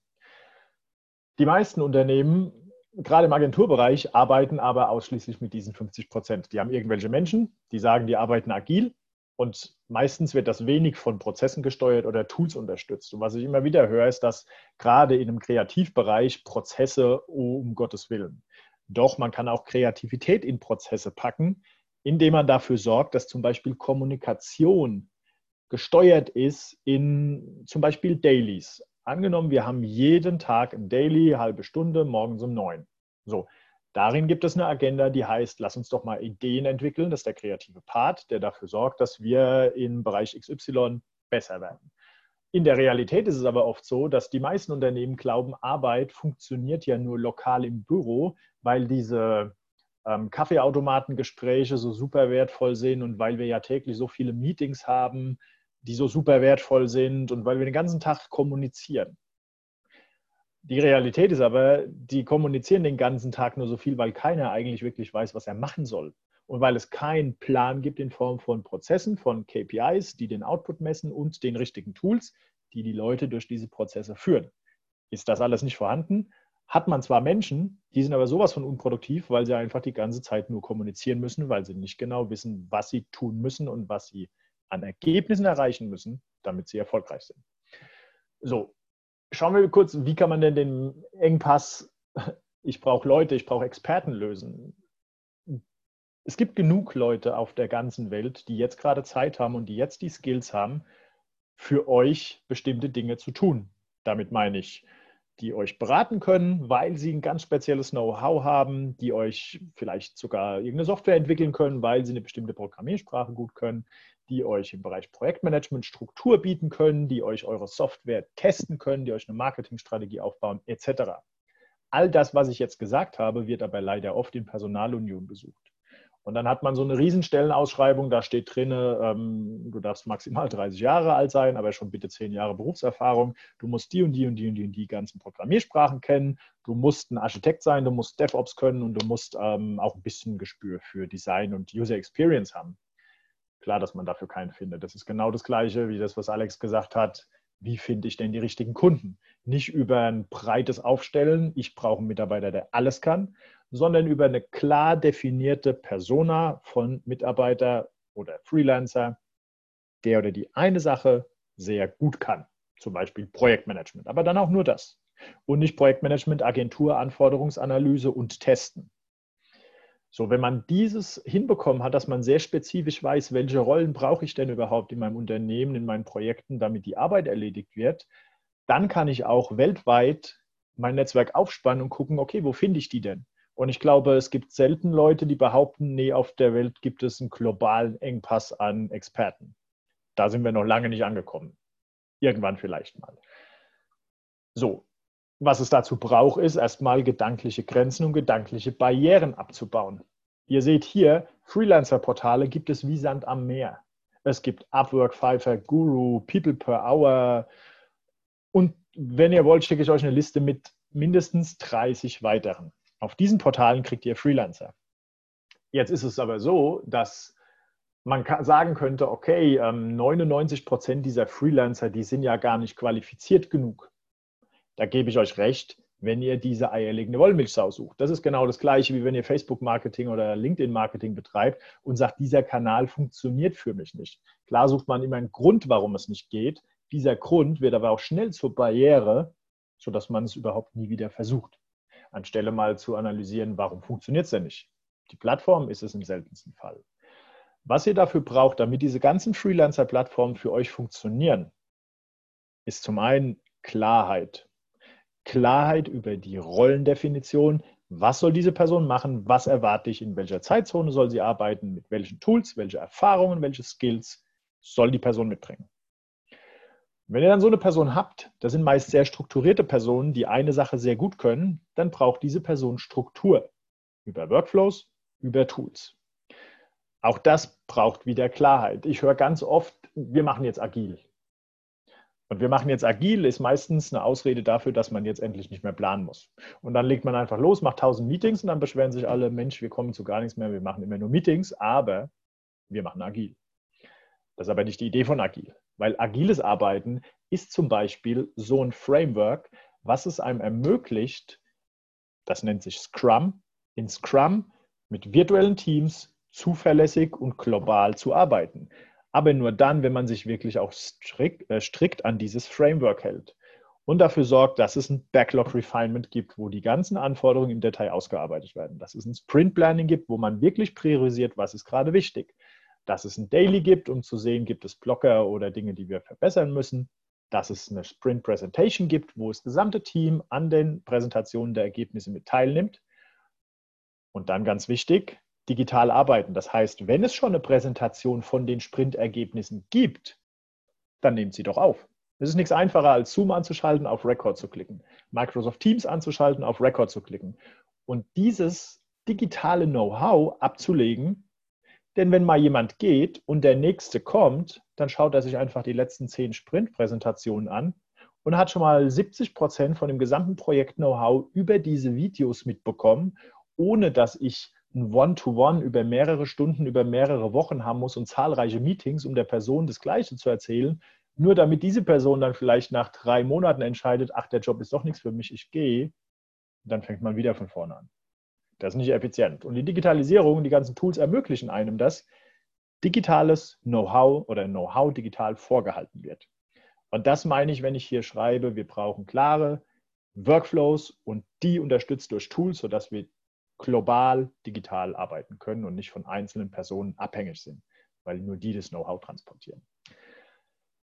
Die meisten Unternehmen, gerade im Agenturbereich, arbeiten aber ausschließlich mit diesen 50 Prozent. Die haben irgendwelche Menschen, die sagen, die arbeiten agil und meistens wird das wenig von Prozessen gesteuert oder Tools unterstützt. Und was ich immer wieder höre, ist, dass gerade in einem Kreativbereich Prozesse, um Gottes Willen. Doch man kann auch Kreativität in Prozesse packen, indem man dafür sorgt, dass zum Beispiel Kommunikation gesteuert ist in zum Beispiel Dailies. Angenommen, wir haben jeden Tag ein Daily, halbe Stunde, morgens um neun. So, Darin gibt es eine Agenda, die heißt, lass uns doch mal Ideen entwickeln. Das ist der kreative Part, der dafür sorgt, dass wir im Bereich XY besser werden. In der Realität ist es aber oft so, dass die meisten Unternehmen glauben, Arbeit funktioniert ja nur lokal im Büro, weil diese ähm, Kaffeeautomatengespräche so super wertvoll sind und weil wir ja täglich so viele Meetings haben, die so super wertvoll sind und weil wir den ganzen Tag kommunizieren. Die Realität ist aber, die kommunizieren den ganzen Tag nur so viel, weil keiner eigentlich wirklich weiß, was er machen soll. Und weil es keinen Plan gibt in Form von Prozessen, von KPIs, die den Output messen und den richtigen Tools, die die Leute durch diese Prozesse führen. Ist das alles nicht vorhanden? Hat man zwar Menschen, die sind aber sowas von unproduktiv, weil sie einfach die ganze Zeit nur kommunizieren müssen, weil sie nicht genau wissen, was sie tun müssen und was sie an Ergebnissen erreichen müssen, damit sie erfolgreich sind. So, Schauen wir kurz, wie kann man denn den Engpass, ich brauche Leute, ich brauche Experten lösen? Es gibt genug Leute auf der ganzen Welt, die jetzt gerade Zeit haben und die jetzt die Skills haben, für euch bestimmte Dinge zu tun. Damit meine ich, die euch beraten können, weil sie ein ganz spezielles Know-how haben, die euch vielleicht sogar irgendeine Software entwickeln können, weil sie eine bestimmte Programmiersprache gut können, die euch im Bereich Projektmanagement Struktur bieten können, die euch eure Software testen können, die euch eine Marketingstrategie aufbauen, etc. All das, was ich jetzt gesagt habe, wird aber leider oft in Personalunion gesucht. Und dann hat man so eine Riesenstellenausschreibung, da steht drin, ähm, du darfst maximal <laughs> 30 Jahre alt sein, aber schon bitte 10 Jahre Berufserfahrung. Du musst die und die und die und die und die ganzen Programmiersprachen kennen. Du musst ein Architekt sein, du musst DevOps können und du musst ähm, auch ein bisschen Gespür für Design und User Experience haben. Klar, dass man dafür keinen findet. Das ist genau das Gleiche wie das, was Alex gesagt hat. Wie finde ich denn die richtigen Kunden? Nicht über ein breites Aufstellen, ich brauche einen Mitarbeiter, der alles kann, sondern über eine klar definierte Persona von Mitarbeiter oder Freelancer, der oder die eine Sache sehr gut kann. Zum Beispiel Projektmanagement, aber dann auch nur das. Und nicht Projektmanagement, Agentur, Anforderungsanalyse und Testen. So, wenn man dieses hinbekommen hat, dass man sehr spezifisch weiß, welche Rollen brauche ich denn überhaupt in meinem Unternehmen, in meinen Projekten, damit die Arbeit erledigt wird, dann kann ich auch weltweit mein Netzwerk aufspannen und gucken, okay, wo finde ich die denn? Und ich glaube, es gibt selten Leute, die behaupten, nee, auf der Welt gibt es einen globalen Engpass an Experten. Da sind wir noch lange nicht angekommen. Irgendwann vielleicht mal. So, was es dazu braucht, ist erstmal gedankliche Grenzen und gedankliche Barrieren abzubauen. Ihr seht hier, Freelancer-Portale gibt es wie Sand am Meer. Es gibt Upwork, Fiverr, Guru, People per Hour, Und wenn ihr wollt, schicke ich euch eine Liste mit mindestens 30 weiteren. Auf diesen Portalen kriegt ihr Freelancer. Jetzt ist es aber so, dass man sagen könnte, okay, 99 ähm, Prozent dieser Freelancer, die sind ja gar nicht qualifiziert genug. Da gebe ich euch recht, wenn ihr diese eierlegende Wollmilchsau sucht. Das ist genau das Gleiche, wie wenn ihr Facebook-Marketing oder LinkedIn-Marketing betreibt und sagt, dieser Kanal funktioniert für mich nicht. Klar sucht man immer einen Grund, warum es nicht geht. Dieser Grund wird aber auch schnell zur Barriere, sodass man es überhaupt nie wieder versucht. Anstelle mal zu analysieren, warum funktioniert es denn nicht. Die Plattform ist es im seltensten Fall. Was ihr dafür braucht, damit diese ganzen Freelancer-Plattformen für euch funktionieren, ist zum einen Klarheit. Klarheit über die Rollendefinition. Was soll diese Person machen? Was erwarte ich? In welcher Zeitzone soll sie arbeiten? Mit welchen Tools? Welche Erfahrungen? Welche Skills soll die Person mitbringen? Wenn ihr dann so eine Person habt, das sind meist sehr strukturierte Personen, die eine Sache sehr gut können, dann braucht diese Person Struktur über Workflows, über Tools. Auch das braucht wieder Klarheit. Ich höre ganz oft, wir machen jetzt agil. Und wir machen jetzt agil, ist meistens eine Ausrede dafür, dass man jetzt endlich nicht mehr planen muss. Und dann legt man einfach los, macht tausend Meetings und dann beschweren sich alle, Mensch, wir kommen zu gar nichts mehr, wir machen immer nur Meetings, aber wir machen agil. Das ist aber nicht die Idee von agil, weil agiles Arbeiten ist zum Beispiel so ein Framework, was es einem ermöglicht, das nennt sich Scrum, in Scrum mit virtuellen Teams zuverlässig und global zu arbeiten aber nur dann, wenn man sich wirklich auch strikt, äh, strikt an dieses Framework hält und dafür sorgt, dass es ein Backlog Refinement gibt, wo die ganzen Anforderungen im Detail ausgearbeitet werden, dass es ein Sprint Planning gibt, wo man wirklich priorisiert, was ist gerade wichtig, dass es ein Daily gibt, um zu sehen, gibt es Blocker oder Dinge, die wir verbessern müssen, dass es eine Sprint Presentation gibt, wo das gesamte Team an den Präsentationen der Ergebnisse mit teilnimmt. Und dann ganz wichtig, digital arbeiten. Das heißt, wenn es schon eine Präsentation von den Sprintergebnissen gibt, dann nehmt sie doch auf. Es ist nichts einfacher, als Zoom anzuschalten, auf Record zu klicken, Microsoft Teams anzuschalten, auf Record zu klicken und dieses digitale Know-how abzulegen. Denn wenn mal jemand geht und der nächste kommt, dann schaut er sich einfach die letzten zehn Sprint-Präsentationen an und hat schon mal 70 Prozent von dem gesamten Projekt-Know-how über diese Videos mitbekommen, ohne dass ich ein One-to-One -One über mehrere Stunden, über mehrere Wochen haben muss und zahlreiche Meetings, um der Person das Gleiche zu erzählen, nur damit diese Person dann vielleicht nach drei Monaten entscheidet, ach, der Job ist doch nichts für mich, ich gehe, dann fängt man wieder von vorne an. Das ist nicht effizient. Und die Digitalisierung, die ganzen Tools ermöglichen einem das, digitales Know-how oder Know-how digital vorgehalten wird. Und das meine ich, wenn ich hier schreibe, wir brauchen klare Workflows und die unterstützt durch Tools, sodass wir global digital arbeiten können und nicht von einzelnen Personen abhängig sind, weil nur die das Know-how transportieren.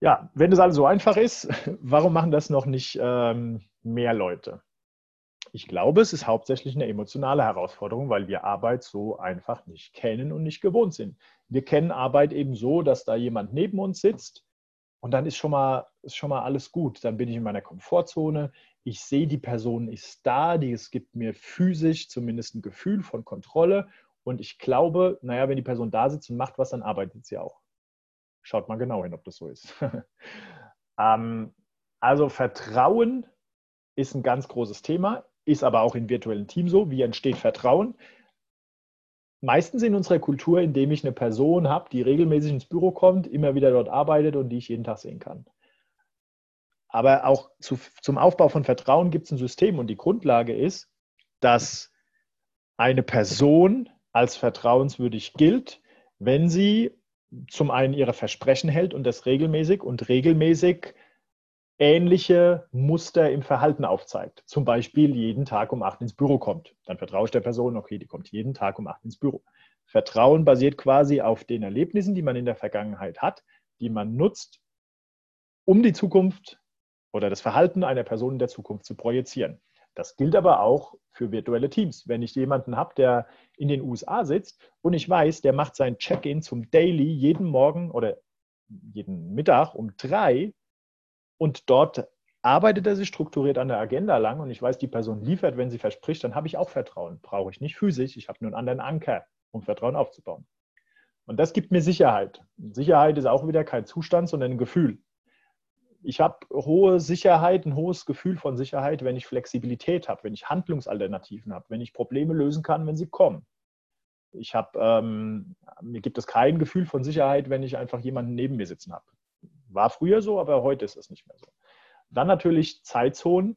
Ja, wenn das alles so einfach ist, <laughs> warum machen das noch nicht ähm, mehr Leute? Ich glaube, es ist hauptsächlich eine emotionale Herausforderung, weil wir Arbeit so einfach nicht kennen und nicht gewohnt sind. Wir kennen Arbeit eben so, dass da jemand neben uns sitzt und dann ist schon mal, ist schon mal alles gut. Dann bin ich in meiner Komfortzone ich sehe, die Person ist da, die, es gibt mir physisch zumindest ein Gefühl von Kontrolle und ich glaube, naja, wenn die Person da sitzt und macht was, dann arbeitet sie auch. Schaut mal genau hin, ob das so ist. <laughs> ähm, also Vertrauen ist ein ganz großes Thema, ist aber auch in virtuellen Teams so. Wie entsteht Vertrauen? Meistens in unserer Kultur, indem ich eine Person habe, die regelmäßig ins Büro kommt, immer wieder dort arbeitet und die ich jeden Tag sehen kann. Aber auch zu, zum Aufbau von Vertrauen gibt es ein System und die Grundlage ist, dass eine Person als vertrauenswürdig gilt, wenn sie zum einen ihre Versprechen hält und das regelmäßig und regelmäßig ähnliche Muster im Verhalten aufzeigt. Zum Beispiel jeden Tag um acht ins Büro kommt. Dann vertraue ich der Person, okay, die kommt jeden Tag um acht ins Büro. Vertrauen basiert quasi auf den Erlebnissen, die man in der Vergangenheit hat, die man nutzt, um die Zukunft oder das Verhalten einer Person in der Zukunft zu projizieren. Das gilt aber auch für virtuelle Teams. Wenn ich jemanden habe, der in den USA sitzt und ich weiß, der macht sein Check-in zum Daily jeden Morgen oder jeden Mittag um drei und dort arbeitet er sich strukturiert an der Agenda lang und ich weiß, die Person liefert, wenn sie verspricht, dann habe ich auch Vertrauen. Brauche ich nicht physisch, ich habe nur einen anderen Anker, um Vertrauen aufzubauen. Und das gibt mir Sicherheit. Sicherheit ist auch wieder kein Zustand, sondern ein Gefühl Ich habe hohe Sicherheit, ein hohes Gefühl von Sicherheit, wenn ich Flexibilität habe, wenn ich Handlungsalternativen habe, wenn ich Probleme lösen kann, wenn sie kommen. Ich habe, ähm, mir gibt es kein Gefühl von Sicherheit, wenn ich einfach jemanden neben mir sitzen habe. War früher so, aber heute ist es nicht mehr so. Dann natürlich Zeitzonen.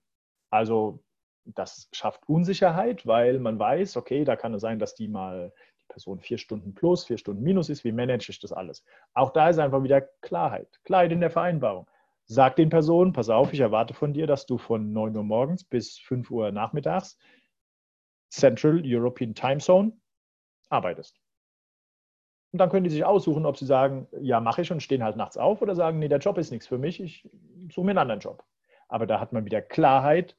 Also das schafft Unsicherheit, weil man weiß, okay, da kann es sein, dass die mal die Person vier Stunden plus, vier Stunden minus ist. Wie manage ich das alles? Auch da ist einfach wieder Klarheit. Klarheit in der Vereinbarung. Sag den Personen, pass auf, ich erwarte von dir, dass du von 9 Uhr morgens bis 5 Uhr nachmittags Central European Time Zone arbeitest. Und dann können die sich aussuchen, ob sie sagen, ja, mache ich und stehen halt nachts auf oder sagen, nee, der Job ist nichts für mich, ich suche mir einen anderen Job. Aber da hat man wieder Klarheit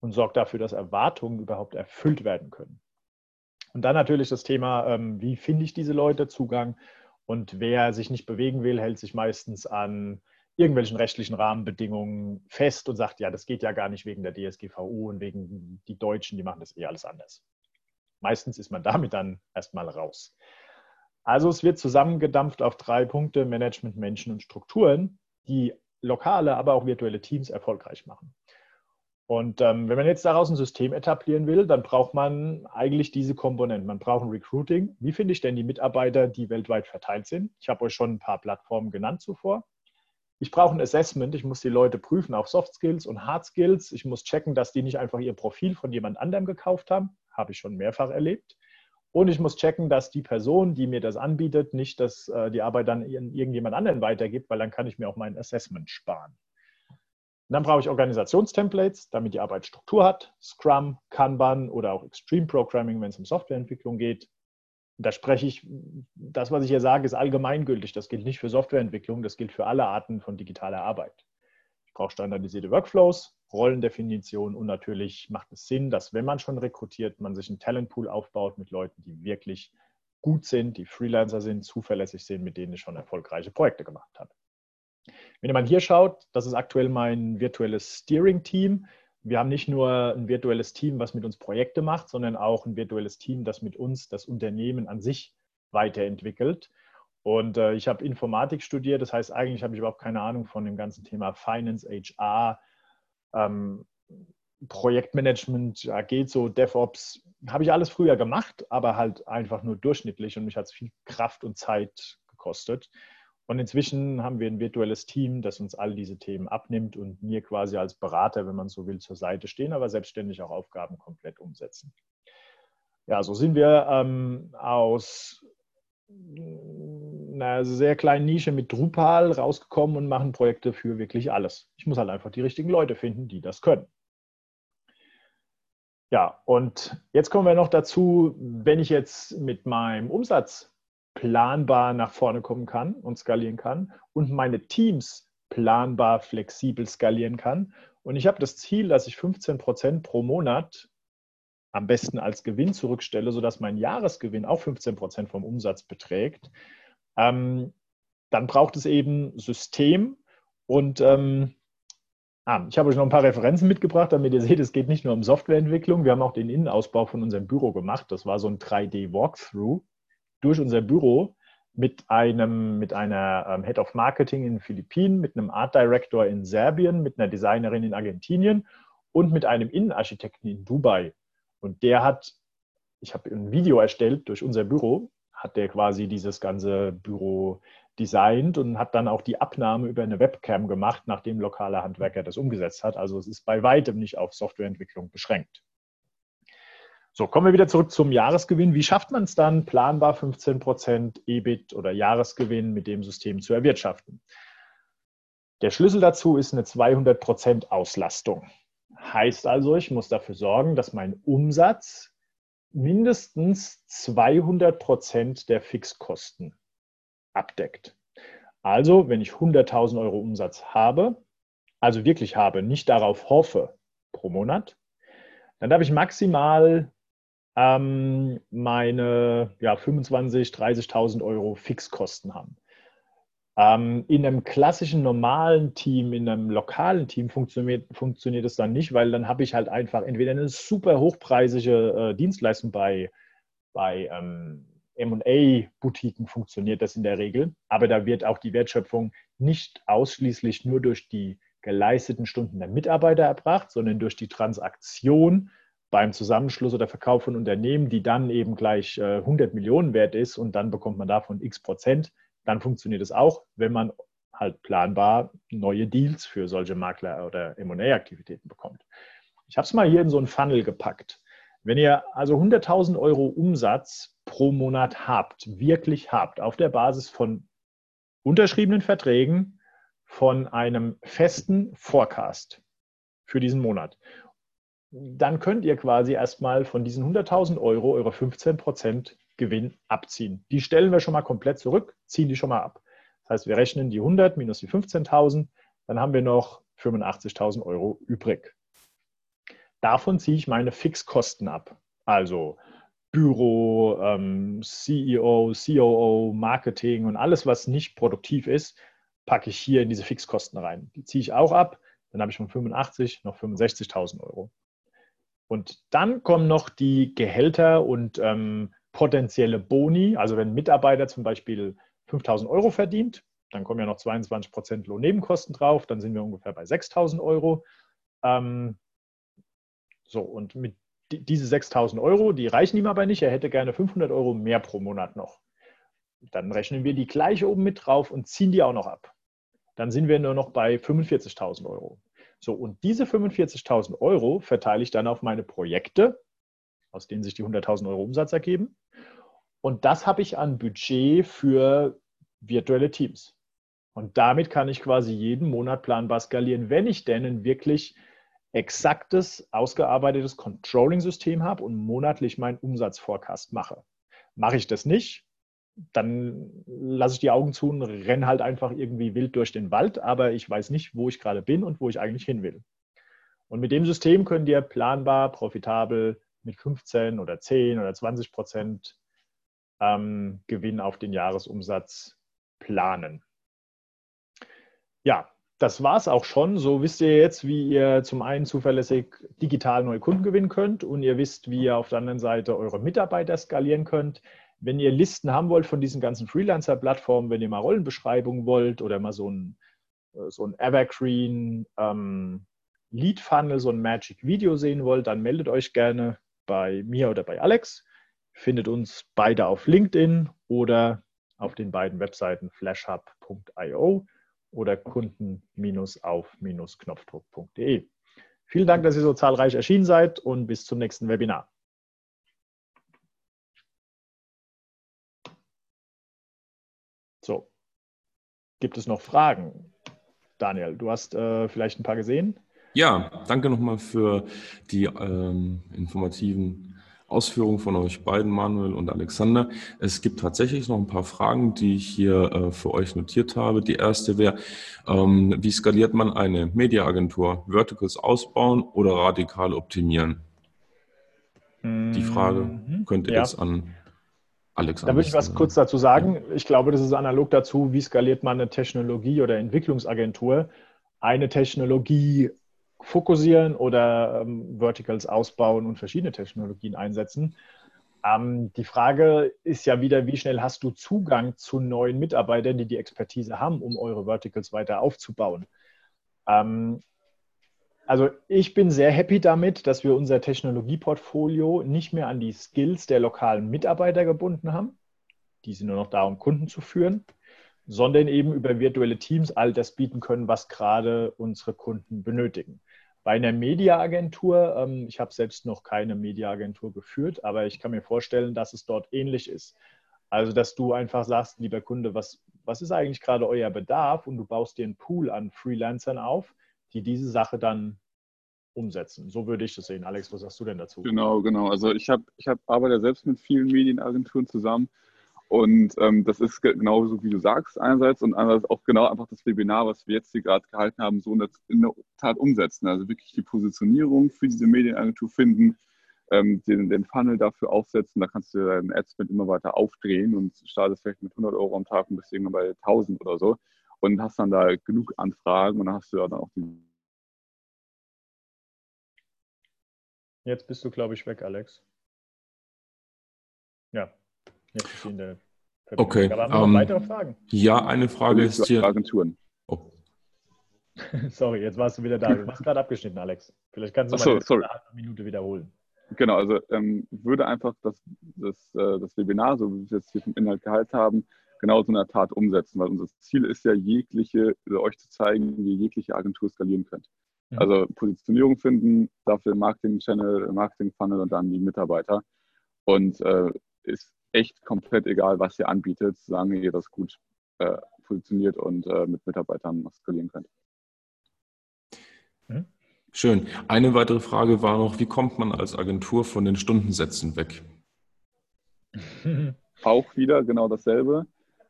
und sorgt dafür, dass Erwartungen überhaupt erfüllt werden können. Und dann natürlich das Thema, ähm, wie finde ich diese Leute Zugang? Und wer sich nicht bewegen will, hält sich meistens an irgendwelchen rechtlichen Rahmenbedingungen fest und sagt, ja, das geht ja gar nicht wegen der DSGVO und wegen die Deutschen, die machen das eh alles anders. Meistens ist man <laughs> damit dann erstmal raus. Also es wird zusammengedampft auf drei Punkte, Management, Menschen und Strukturen, die lokale, aber auch virtuelle Teams erfolgreich machen. Und ähm, wenn man jetzt daraus ein System etablieren will, dann braucht man eigentlich diese Komponenten. Man braucht ein Recruiting. Wie finde ich denn die Mitarbeiter, die weltweit verteilt sind? Ich habe euch schon ein paar Plattformen genannt zuvor. Ich brauche ein Assessment. Ich muss die Leute prüfen auf Soft Skills und Hard Skills. Ich muss checken, dass die nicht einfach ihr Profil von jemand anderem gekauft haben. Habe ich schon mehrfach erlebt. Und ich muss checken, dass die Person, die mir das anbietet, nicht dass, äh, die Arbeit dann irgendjemand anderen weitergibt, weil dann kann ich mir auch mein Assessment sparen. Und dann brauche ich Organisationstemplates, damit die Arbeit Struktur hat, Scrum, Kanban oder auch Extreme Programming, wenn es um Softwareentwicklung geht. Da spreche ich, das, was ich hier sage, ist allgemeingültig. Das gilt nicht für Softwareentwicklung, das gilt für alle Arten von digitaler Arbeit. Ich brauche standardisierte Workflows, Rollendefinition und natürlich macht es Sinn, dass wenn man schon rekrutiert, man sich einen Talentpool aufbaut mit Leuten, die wirklich gut sind, die Freelancer sind, zuverlässig sind, mit denen ich schon erfolgreiche Projekte gemacht habe. Wenn man hier schaut, das ist aktuell mein virtuelles Steering-Team. Wir haben nicht nur ein virtuelles Team, was mit uns Projekte macht, sondern auch ein virtuelles Team, das mit uns das Unternehmen an sich weiterentwickelt. Und äh, ich habe Informatik studiert, das heißt, eigentlich habe ich überhaupt keine Ahnung von dem ganzen Thema Finance, HR, ähm, Projektmanagement, geht so DevOps, habe ich alles früher gemacht, aber halt einfach nur durchschnittlich und mich hat es viel Kraft und Zeit gekostet. Und inzwischen haben wir ein virtuelles Team, das uns all diese Themen abnimmt und mir quasi als Berater, wenn man so will, zur Seite stehen, aber selbstständig auch Aufgaben komplett umsetzen. Ja, so sind wir ähm, aus einer sehr kleinen Nische mit Drupal rausgekommen und machen Projekte für wirklich alles. Ich muss halt einfach die richtigen Leute finden, die das können. Ja, und jetzt kommen wir noch dazu, wenn ich jetzt mit meinem Umsatz planbar nach vorne kommen kann und skalieren kann und meine Teams planbar flexibel skalieren kann. Und ich habe das Ziel, dass ich 15 Prozent pro Monat am besten als Gewinn zurückstelle, sodass mein Jahresgewinn auch 15 Prozent vom Umsatz beträgt, ähm, dann braucht es eben System und ähm, ah, ich habe euch noch ein paar Referenzen mitgebracht, damit ihr seht, es geht nicht nur um Softwareentwicklung. Wir haben auch den Innenausbau von unserem Büro gemacht. Das war so ein 3D-Walkthrough durch unser Büro mit einem mit einer ähm, Head of Marketing in den Philippinen, mit einem Art Director in Serbien, mit einer Designerin in Argentinien und mit einem Innenarchitekten in Dubai. Und der hat, ich habe ein Video erstellt durch unser Büro, hat der quasi dieses ganze Büro designt und hat dann auch die Abnahme über eine Webcam gemacht, nachdem lokaler Handwerker das umgesetzt hat. Also es ist bei weitem nicht auf Softwareentwicklung beschränkt. So, kommen wir wieder zurück zum Jahresgewinn. Wie schafft man es dann, planbar 15% EBIT oder Jahresgewinn mit dem System zu erwirtschaften? Der Schlüssel dazu ist eine 200% Auslastung. Heißt also, ich muss dafür sorgen, dass mein Umsatz mindestens 200 Prozent der Fixkosten abdeckt. Also, wenn ich 100.000 Euro Umsatz habe, also wirklich habe, nicht darauf hoffe pro Monat, dann darf ich maximal ähm, meine ja, 25.000, 30.000 Euro Fixkosten haben. Ähm, in einem klassischen normalen Team, in einem lokalen Team funktioniert, funktioniert es dann nicht, weil dann habe ich halt einfach entweder eine super hochpreisige äh, Dienstleistung bei, bei ähm, MA-Boutiquen funktioniert das in der Regel, aber da wird auch die Wertschöpfung nicht ausschließlich nur durch die geleisteten Stunden der Mitarbeiter erbracht, sondern durch die Transaktion beim Zusammenschluss oder Verkauf von Unternehmen, die dann eben gleich 100 äh, Millionen wert ist und dann bekommt man davon x Prozent, dann funktioniert es auch, wenn man halt planbar neue Deals für solche Makler- oder M&A-Aktivitäten bekommt. Ich habe es mal hier in so einen Funnel gepackt. Wenn ihr also 100.000 Euro Umsatz pro Monat habt, wirklich habt, auf der Basis von unterschriebenen Verträgen, von einem festen Forecast für diesen Monat, dann könnt ihr quasi erstmal von diesen 100.000 Euro eure 15% Gewinn abziehen. Die stellen wir schon mal komplett zurück, ziehen die schon mal ab. Das heißt, wir rechnen die 100 minus die 15.000, dann haben wir noch 85.000 Euro übrig. Davon ziehe ich meine Fixkosten ab. Also Büro, ähm, CEO, COO, Marketing und alles, was nicht produktiv ist, packe ich hier in diese Fixkosten rein. Die ziehe ich auch ab. Dann habe ich von 85 noch 65.000 Euro. Und dann kommen noch die Gehälter und ähm, potenzielle Boni. Also wenn ein Mitarbeiter zum Beispiel 5.000 Euro verdient, dann kommen ja noch 22 Prozent Lohnnebenkosten drauf, dann sind wir ungefähr bei 6.000 Euro. Ähm, so, und mit diese 6.000 Euro, die reichen ihm aber nicht. Er hätte gerne 500 Euro mehr pro Monat noch. Dann rechnen wir die gleich oben mit drauf und ziehen die auch noch ab. Dann sind wir nur noch bei 45.000 Euro. So, und diese 45.000 Euro verteile ich dann auf meine Projekte, aus denen sich die 100.000 Euro Umsatz ergeben. Und das habe ich an Budget für virtuelle Teams. Und damit kann ich quasi jeden Monat planbar skalieren, wenn ich denn ein wirklich exaktes, ausgearbeitetes Controlling-System habe und monatlich meinen Umsatzforecast mache. Mache ich das nicht, dann lasse ich die Augen zu und renne halt einfach irgendwie wild durch den Wald, aber ich weiß nicht, wo ich gerade bin und wo ich eigentlich hin will. Und mit dem System könnt ihr planbar, profitabel mit 15 oder 10 oder 20 Prozent ähm, Gewinn auf den Jahresumsatz planen. Ja, das war es auch schon. So wisst ihr jetzt, wie ihr zum einen zuverlässig digital neue Kunden gewinnen könnt und ihr wisst, wie ihr auf der anderen Seite eure Mitarbeiter skalieren könnt. Wenn ihr Listen haben wollt von diesen ganzen Freelancer-Plattformen, wenn ihr mal Rollenbeschreibungen wollt oder mal so ein, äh, so ein Evergreen ähm, Lead Funnel, so ein Magic Video sehen wollt, dann meldet euch gerne bei mir oder bei Alex. Findet uns beide auf LinkedIn oder auf den beiden Webseiten flashhub.io oder kunden-auf-knopfdruck.de. Vielen Dank, dass ihr so zahlreich erschienen seid und bis zum nächsten Webinar. So, gibt es noch Fragen? Daniel, du hast äh, vielleicht ein paar gesehen? Ja, danke nochmal für die ähm, informativen Ausführungen von euch beiden, Manuel und Alexander. Es gibt tatsächlich noch ein paar Fragen, die ich hier äh, für euch notiert habe. Die erste wäre, ähm, wie skaliert man eine Mediaagentur? Verticals ausbauen oder radikal optimieren? Die Frage mhm. könnte ja. jetzt an Alex. Da würde ich was kurz dazu sagen. Ich glaube, das ist analog dazu, wie skaliert man eine Technologie- oder Entwicklungsagentur. Eine Technologie fokussieren oder ähm, Verticals ausbauen und verschiedene Technologien einsetzen. Ähm, die Frage ist ja wieder, wie schnell hast du Zugang zu neuen Mitarbeitern, die die Expertise haben, um eure Verticals weiter aufzubauen? Ähm, also ich bin sehr happy damit, dass wir unser Technologieportfolio nicht mehr an die Skills der lokalen Mitarbeiter gebunden haben. Die sind nur noch da, um Kunden zu führen, sondern eben über virtuelle Teams all das bieten können, was gerade unsere Kunden benötigen. Bei einer Mediaagentur, ähm, ich habe selbst noch keine Mediaagentur geführt, aber ich kann mir vorstellen, dass es dort ähnlich ist. Also, dass du einfach sagst, lieber Kunde, was, was ist eigentlich gerade euer Bedarf? Und du baust dir einen Pool an Freelancern auf, die diese Sache dann umsetzen. So würde ich das sehen. Alex, was sagst du denn dazu? Genau, genau. Also ich habe, ich hab, arbeite ja selbst mit vielen Medienagenturen zusammen und ähm, das ist genauso, wie du sagst, einerseits und andererseits auch genau einfach das Webinar, was wir jetzt hier gerade gehalten haben, so in der, in der, Tat umsetzen. Also wirklich die Positionierung für diese Medienagentur finden, ähm, den, den Funnel dafür aufsetzen. Da kannst du deinen Adspend immer weiter aufdrehen und startest vielleicht mit 100 Euro am Tag und bist irgendwann bei 1000 oder so und hast dann da genug Anfragen und dann hast du ja dann auch die. Jetzt bist du, glaube ich, weg, Alex. Ja, Jetzt ist in der Okay. Aber haben wir um, noch ähm, weitere Fragen? Ja, eine Frage ist hier. Agenturen. Oh. <laughs> Sorry, jetzt warst du wieder da. Du warst gerade abgeschnitten, Alex. Vielleicht kannst du Ach so, mal sorry. eine Minute wiederholen. Genau, also ähm, würde einfach das, das, äh, das Webinar, so wie wir es jetzt hier vom Inhalt gehalten haben, genau so in der Tat umsetzen, weil unser Ziel ist ja, jegliche, also euch zu zeigen, wie ihr jegliche Agentur skalieren könnt. Mhm. Also Positionierung finden, dafür Marketing-Channel, Marketing-Funnel und dann die Mitarbeiter. Und äh, ist echt komplett egal, was ihr anbietet, solange ihr das gut äh, positioniert und äh, mit Mitarbeitern skalieren könnt. Mhm. Schön. Eine weitere Frage war noch, wie kommt man als Agentur von den Stundensätzen weg? <laughs> Auch wieder genau dasselbe.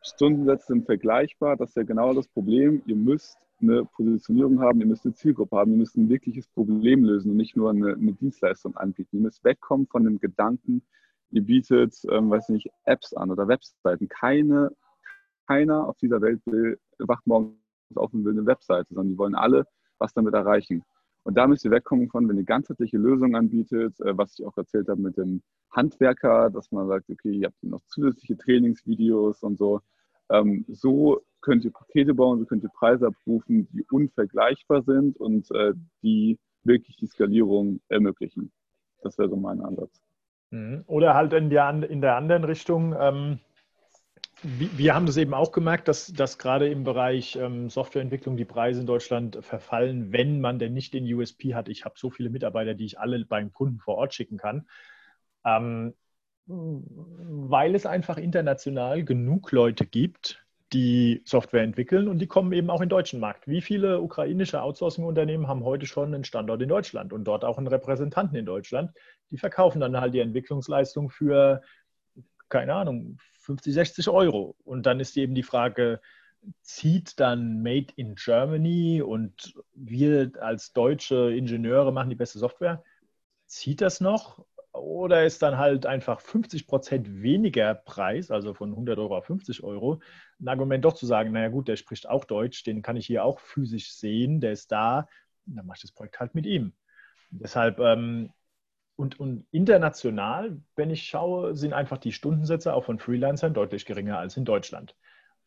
Stundensätze sind vergleichbar. Das ist ja genau das Problem. Ihr müsst eine Positionierung haben, ihr müsst eine Zielgruppe haben, ihr müsst ein wirkliches Problem lösen und nicht nur eine, eine Dienstleistung anbieten. Ihr müsst wegkommen von dem Gedanken, ihr bietet, ähm, weiß nicht, Apps an oder Webseiten. Keine, keiner auf dieser Welt will, wacht morgens auf und will eine Webseite, sondern die wollen alle was damit erreichen. Und da müsst ihr wegkommen von, wenn ihr ganzheitliche Lösungen anbietet, äh, was ich auch erzählt habe mit dem Handwerker, dass man sagt, okay, ihr habt noch zusätzliche Trainingsvideos und so. Ähm, so könnt ihr Pakete bauen, so könnt ihr Preise abrufen, die unvergleichbar sind und äh, die wirklich die Skalierung ermöglichen. Das wäre so mein Ansatz. Mhm. Oder halt in der, in der anderen Richtung, ähm, wir haben das eben auch gemerkt, dass, dass gerade im Bereich ähm, Softwareentwicklung die Preise in Deutschland verfallen, wenn man denn nicht den USP hat. Ich habe so viele Mitarbeiter, die ich alle beim Kunden vor Ort schicken kann. Ähm, weil es einfach international genug Leute gibt, die Software entwickeln und die kommen eben auch in den deutschen Markt. Wie viele ukrainische Outsourcing-Unternehmen haben heute schon einen Standort in Deutschland und dort auch einen Repräsentanten in Deutschland? Die verkaufen dann halt die Entwicklungsleistung für, keine Ahnung, 50, 60 Euro. Und dann ist eben die Frage, zieht dann Made in Germany und wir als deutsche Ingenieure machen die beste Software? Zieht das noch? Oder ist dann halt einfach 50 Prozent weniger Preis, also von 100 Euro auf 50 Euro, ein Argument doch zu sagen, naja gut, der spricht auch Deutsch, den kann ich hier auch physisch sehen, der ist da, dann mache ich das Projekt halt mit ihm. Deshalb, ähm, und, und international, wenn ich schaue, sind einfach die Stundensätze auch von Freelancern deutlich geringer als in Deutschland.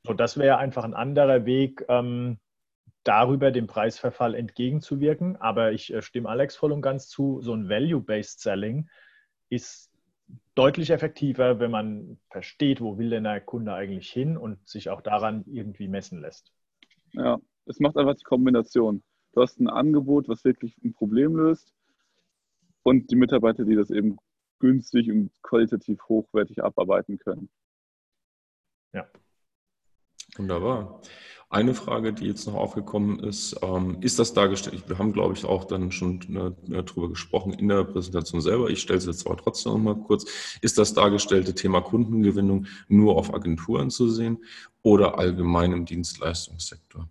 So, das wäre einfach ein anderer Weg, ähm, darüber dem Preisverfall entgegenzuwirken. Aber ich äh, stimme Alex voll und ganz zu, so ein Value-Based Selling ist deutlich effektiver, wenn man versteht, wo will denn der Kunde eigentlich hin und sich auch daran irgendwie messen lässt. Ja, es macht einfach die Kombination. Du hast ein Angebot, was wirklich ein Problem löst und die Mitarbeiter, die das eben günstig und qualitativ hochwertig abarbeiten können. Ja. Wunderbar. Eine Frage, die jetzt noch aufgekommen ist, ähm, ist das dargestellt? Wir haben, glaube ich, auch dann schon äh, darüber gesprochen in der Präsentation selber. Ich stelle es jetzt aber trotzdem noch mal kurz. Ist das dargestellte Thema Kundengewinnung nur auf Agenturen zu sehen oder allgemein im Dienstleistungssektor?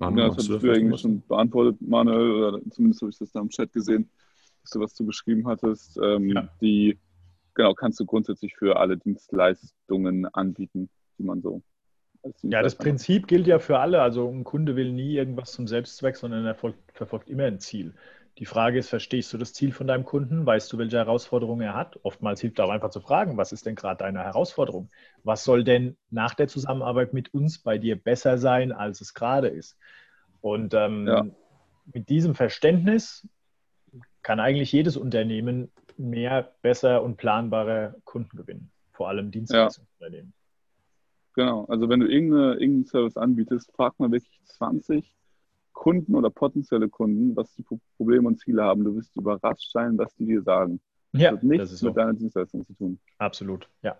Manuel, ja, das hast du eigentlich schon beantwortet, Manuel, oder zumindest habe ich das da im Chat gesehen, dass du was zu geschrieben hattest. Ähm, ja. Die, genau, kannst du grundsätzlich für alle Dienstleistungen anbieten, die man so ja, das Prinzip gilt ja für alle. Also ein Kunde will nie irgendwas zum Selbstzweck, sondern er verfolgt immer ein Ziel. Die Frage ist, verstehst du das Ziel von deinem Kunden? Weißt du, welche Herausforderungen er hat? Oftmals hilft auch einfach zu fragen, was ist denn gerade deine Herausforderung? Was soll denn nach der Zusammenarbeit mit uns bei dir besser sein, als es gerade ist? Und ähm, ja. mit diesem Verständnis kann eigentlich jedes Unternehmen mehr, besser und planbare Kunden gewinnen. Vor allem Dienstleistungsunternehmen. Ja. Genau, also wenn du irgendeinen Service anbietest, frag mal wirklich 20 Kunden oder potenzielle Kunden, was die Probleme und Ziele haben. Du wirst überrascht sein, was die dir sagen. Ja, das hat nichts das so. mit deiner Dienstleistung zu tun. Absolut, ja.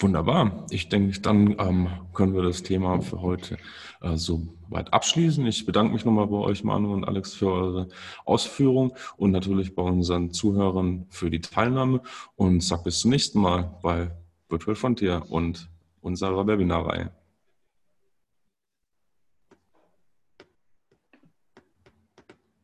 Wunderbar. Ich denke, dann ähm, können wir das Thema für heute äh, so weit abschließen. Ich bedanke mich nochmal bei euch, Manu und Alex, für eure Ausführungen und natürlich bei unseren Zuhörern für die Teilnahme und sage bis zum nächsten Mal bei Virtual Frontier und unserer Webinarreihe.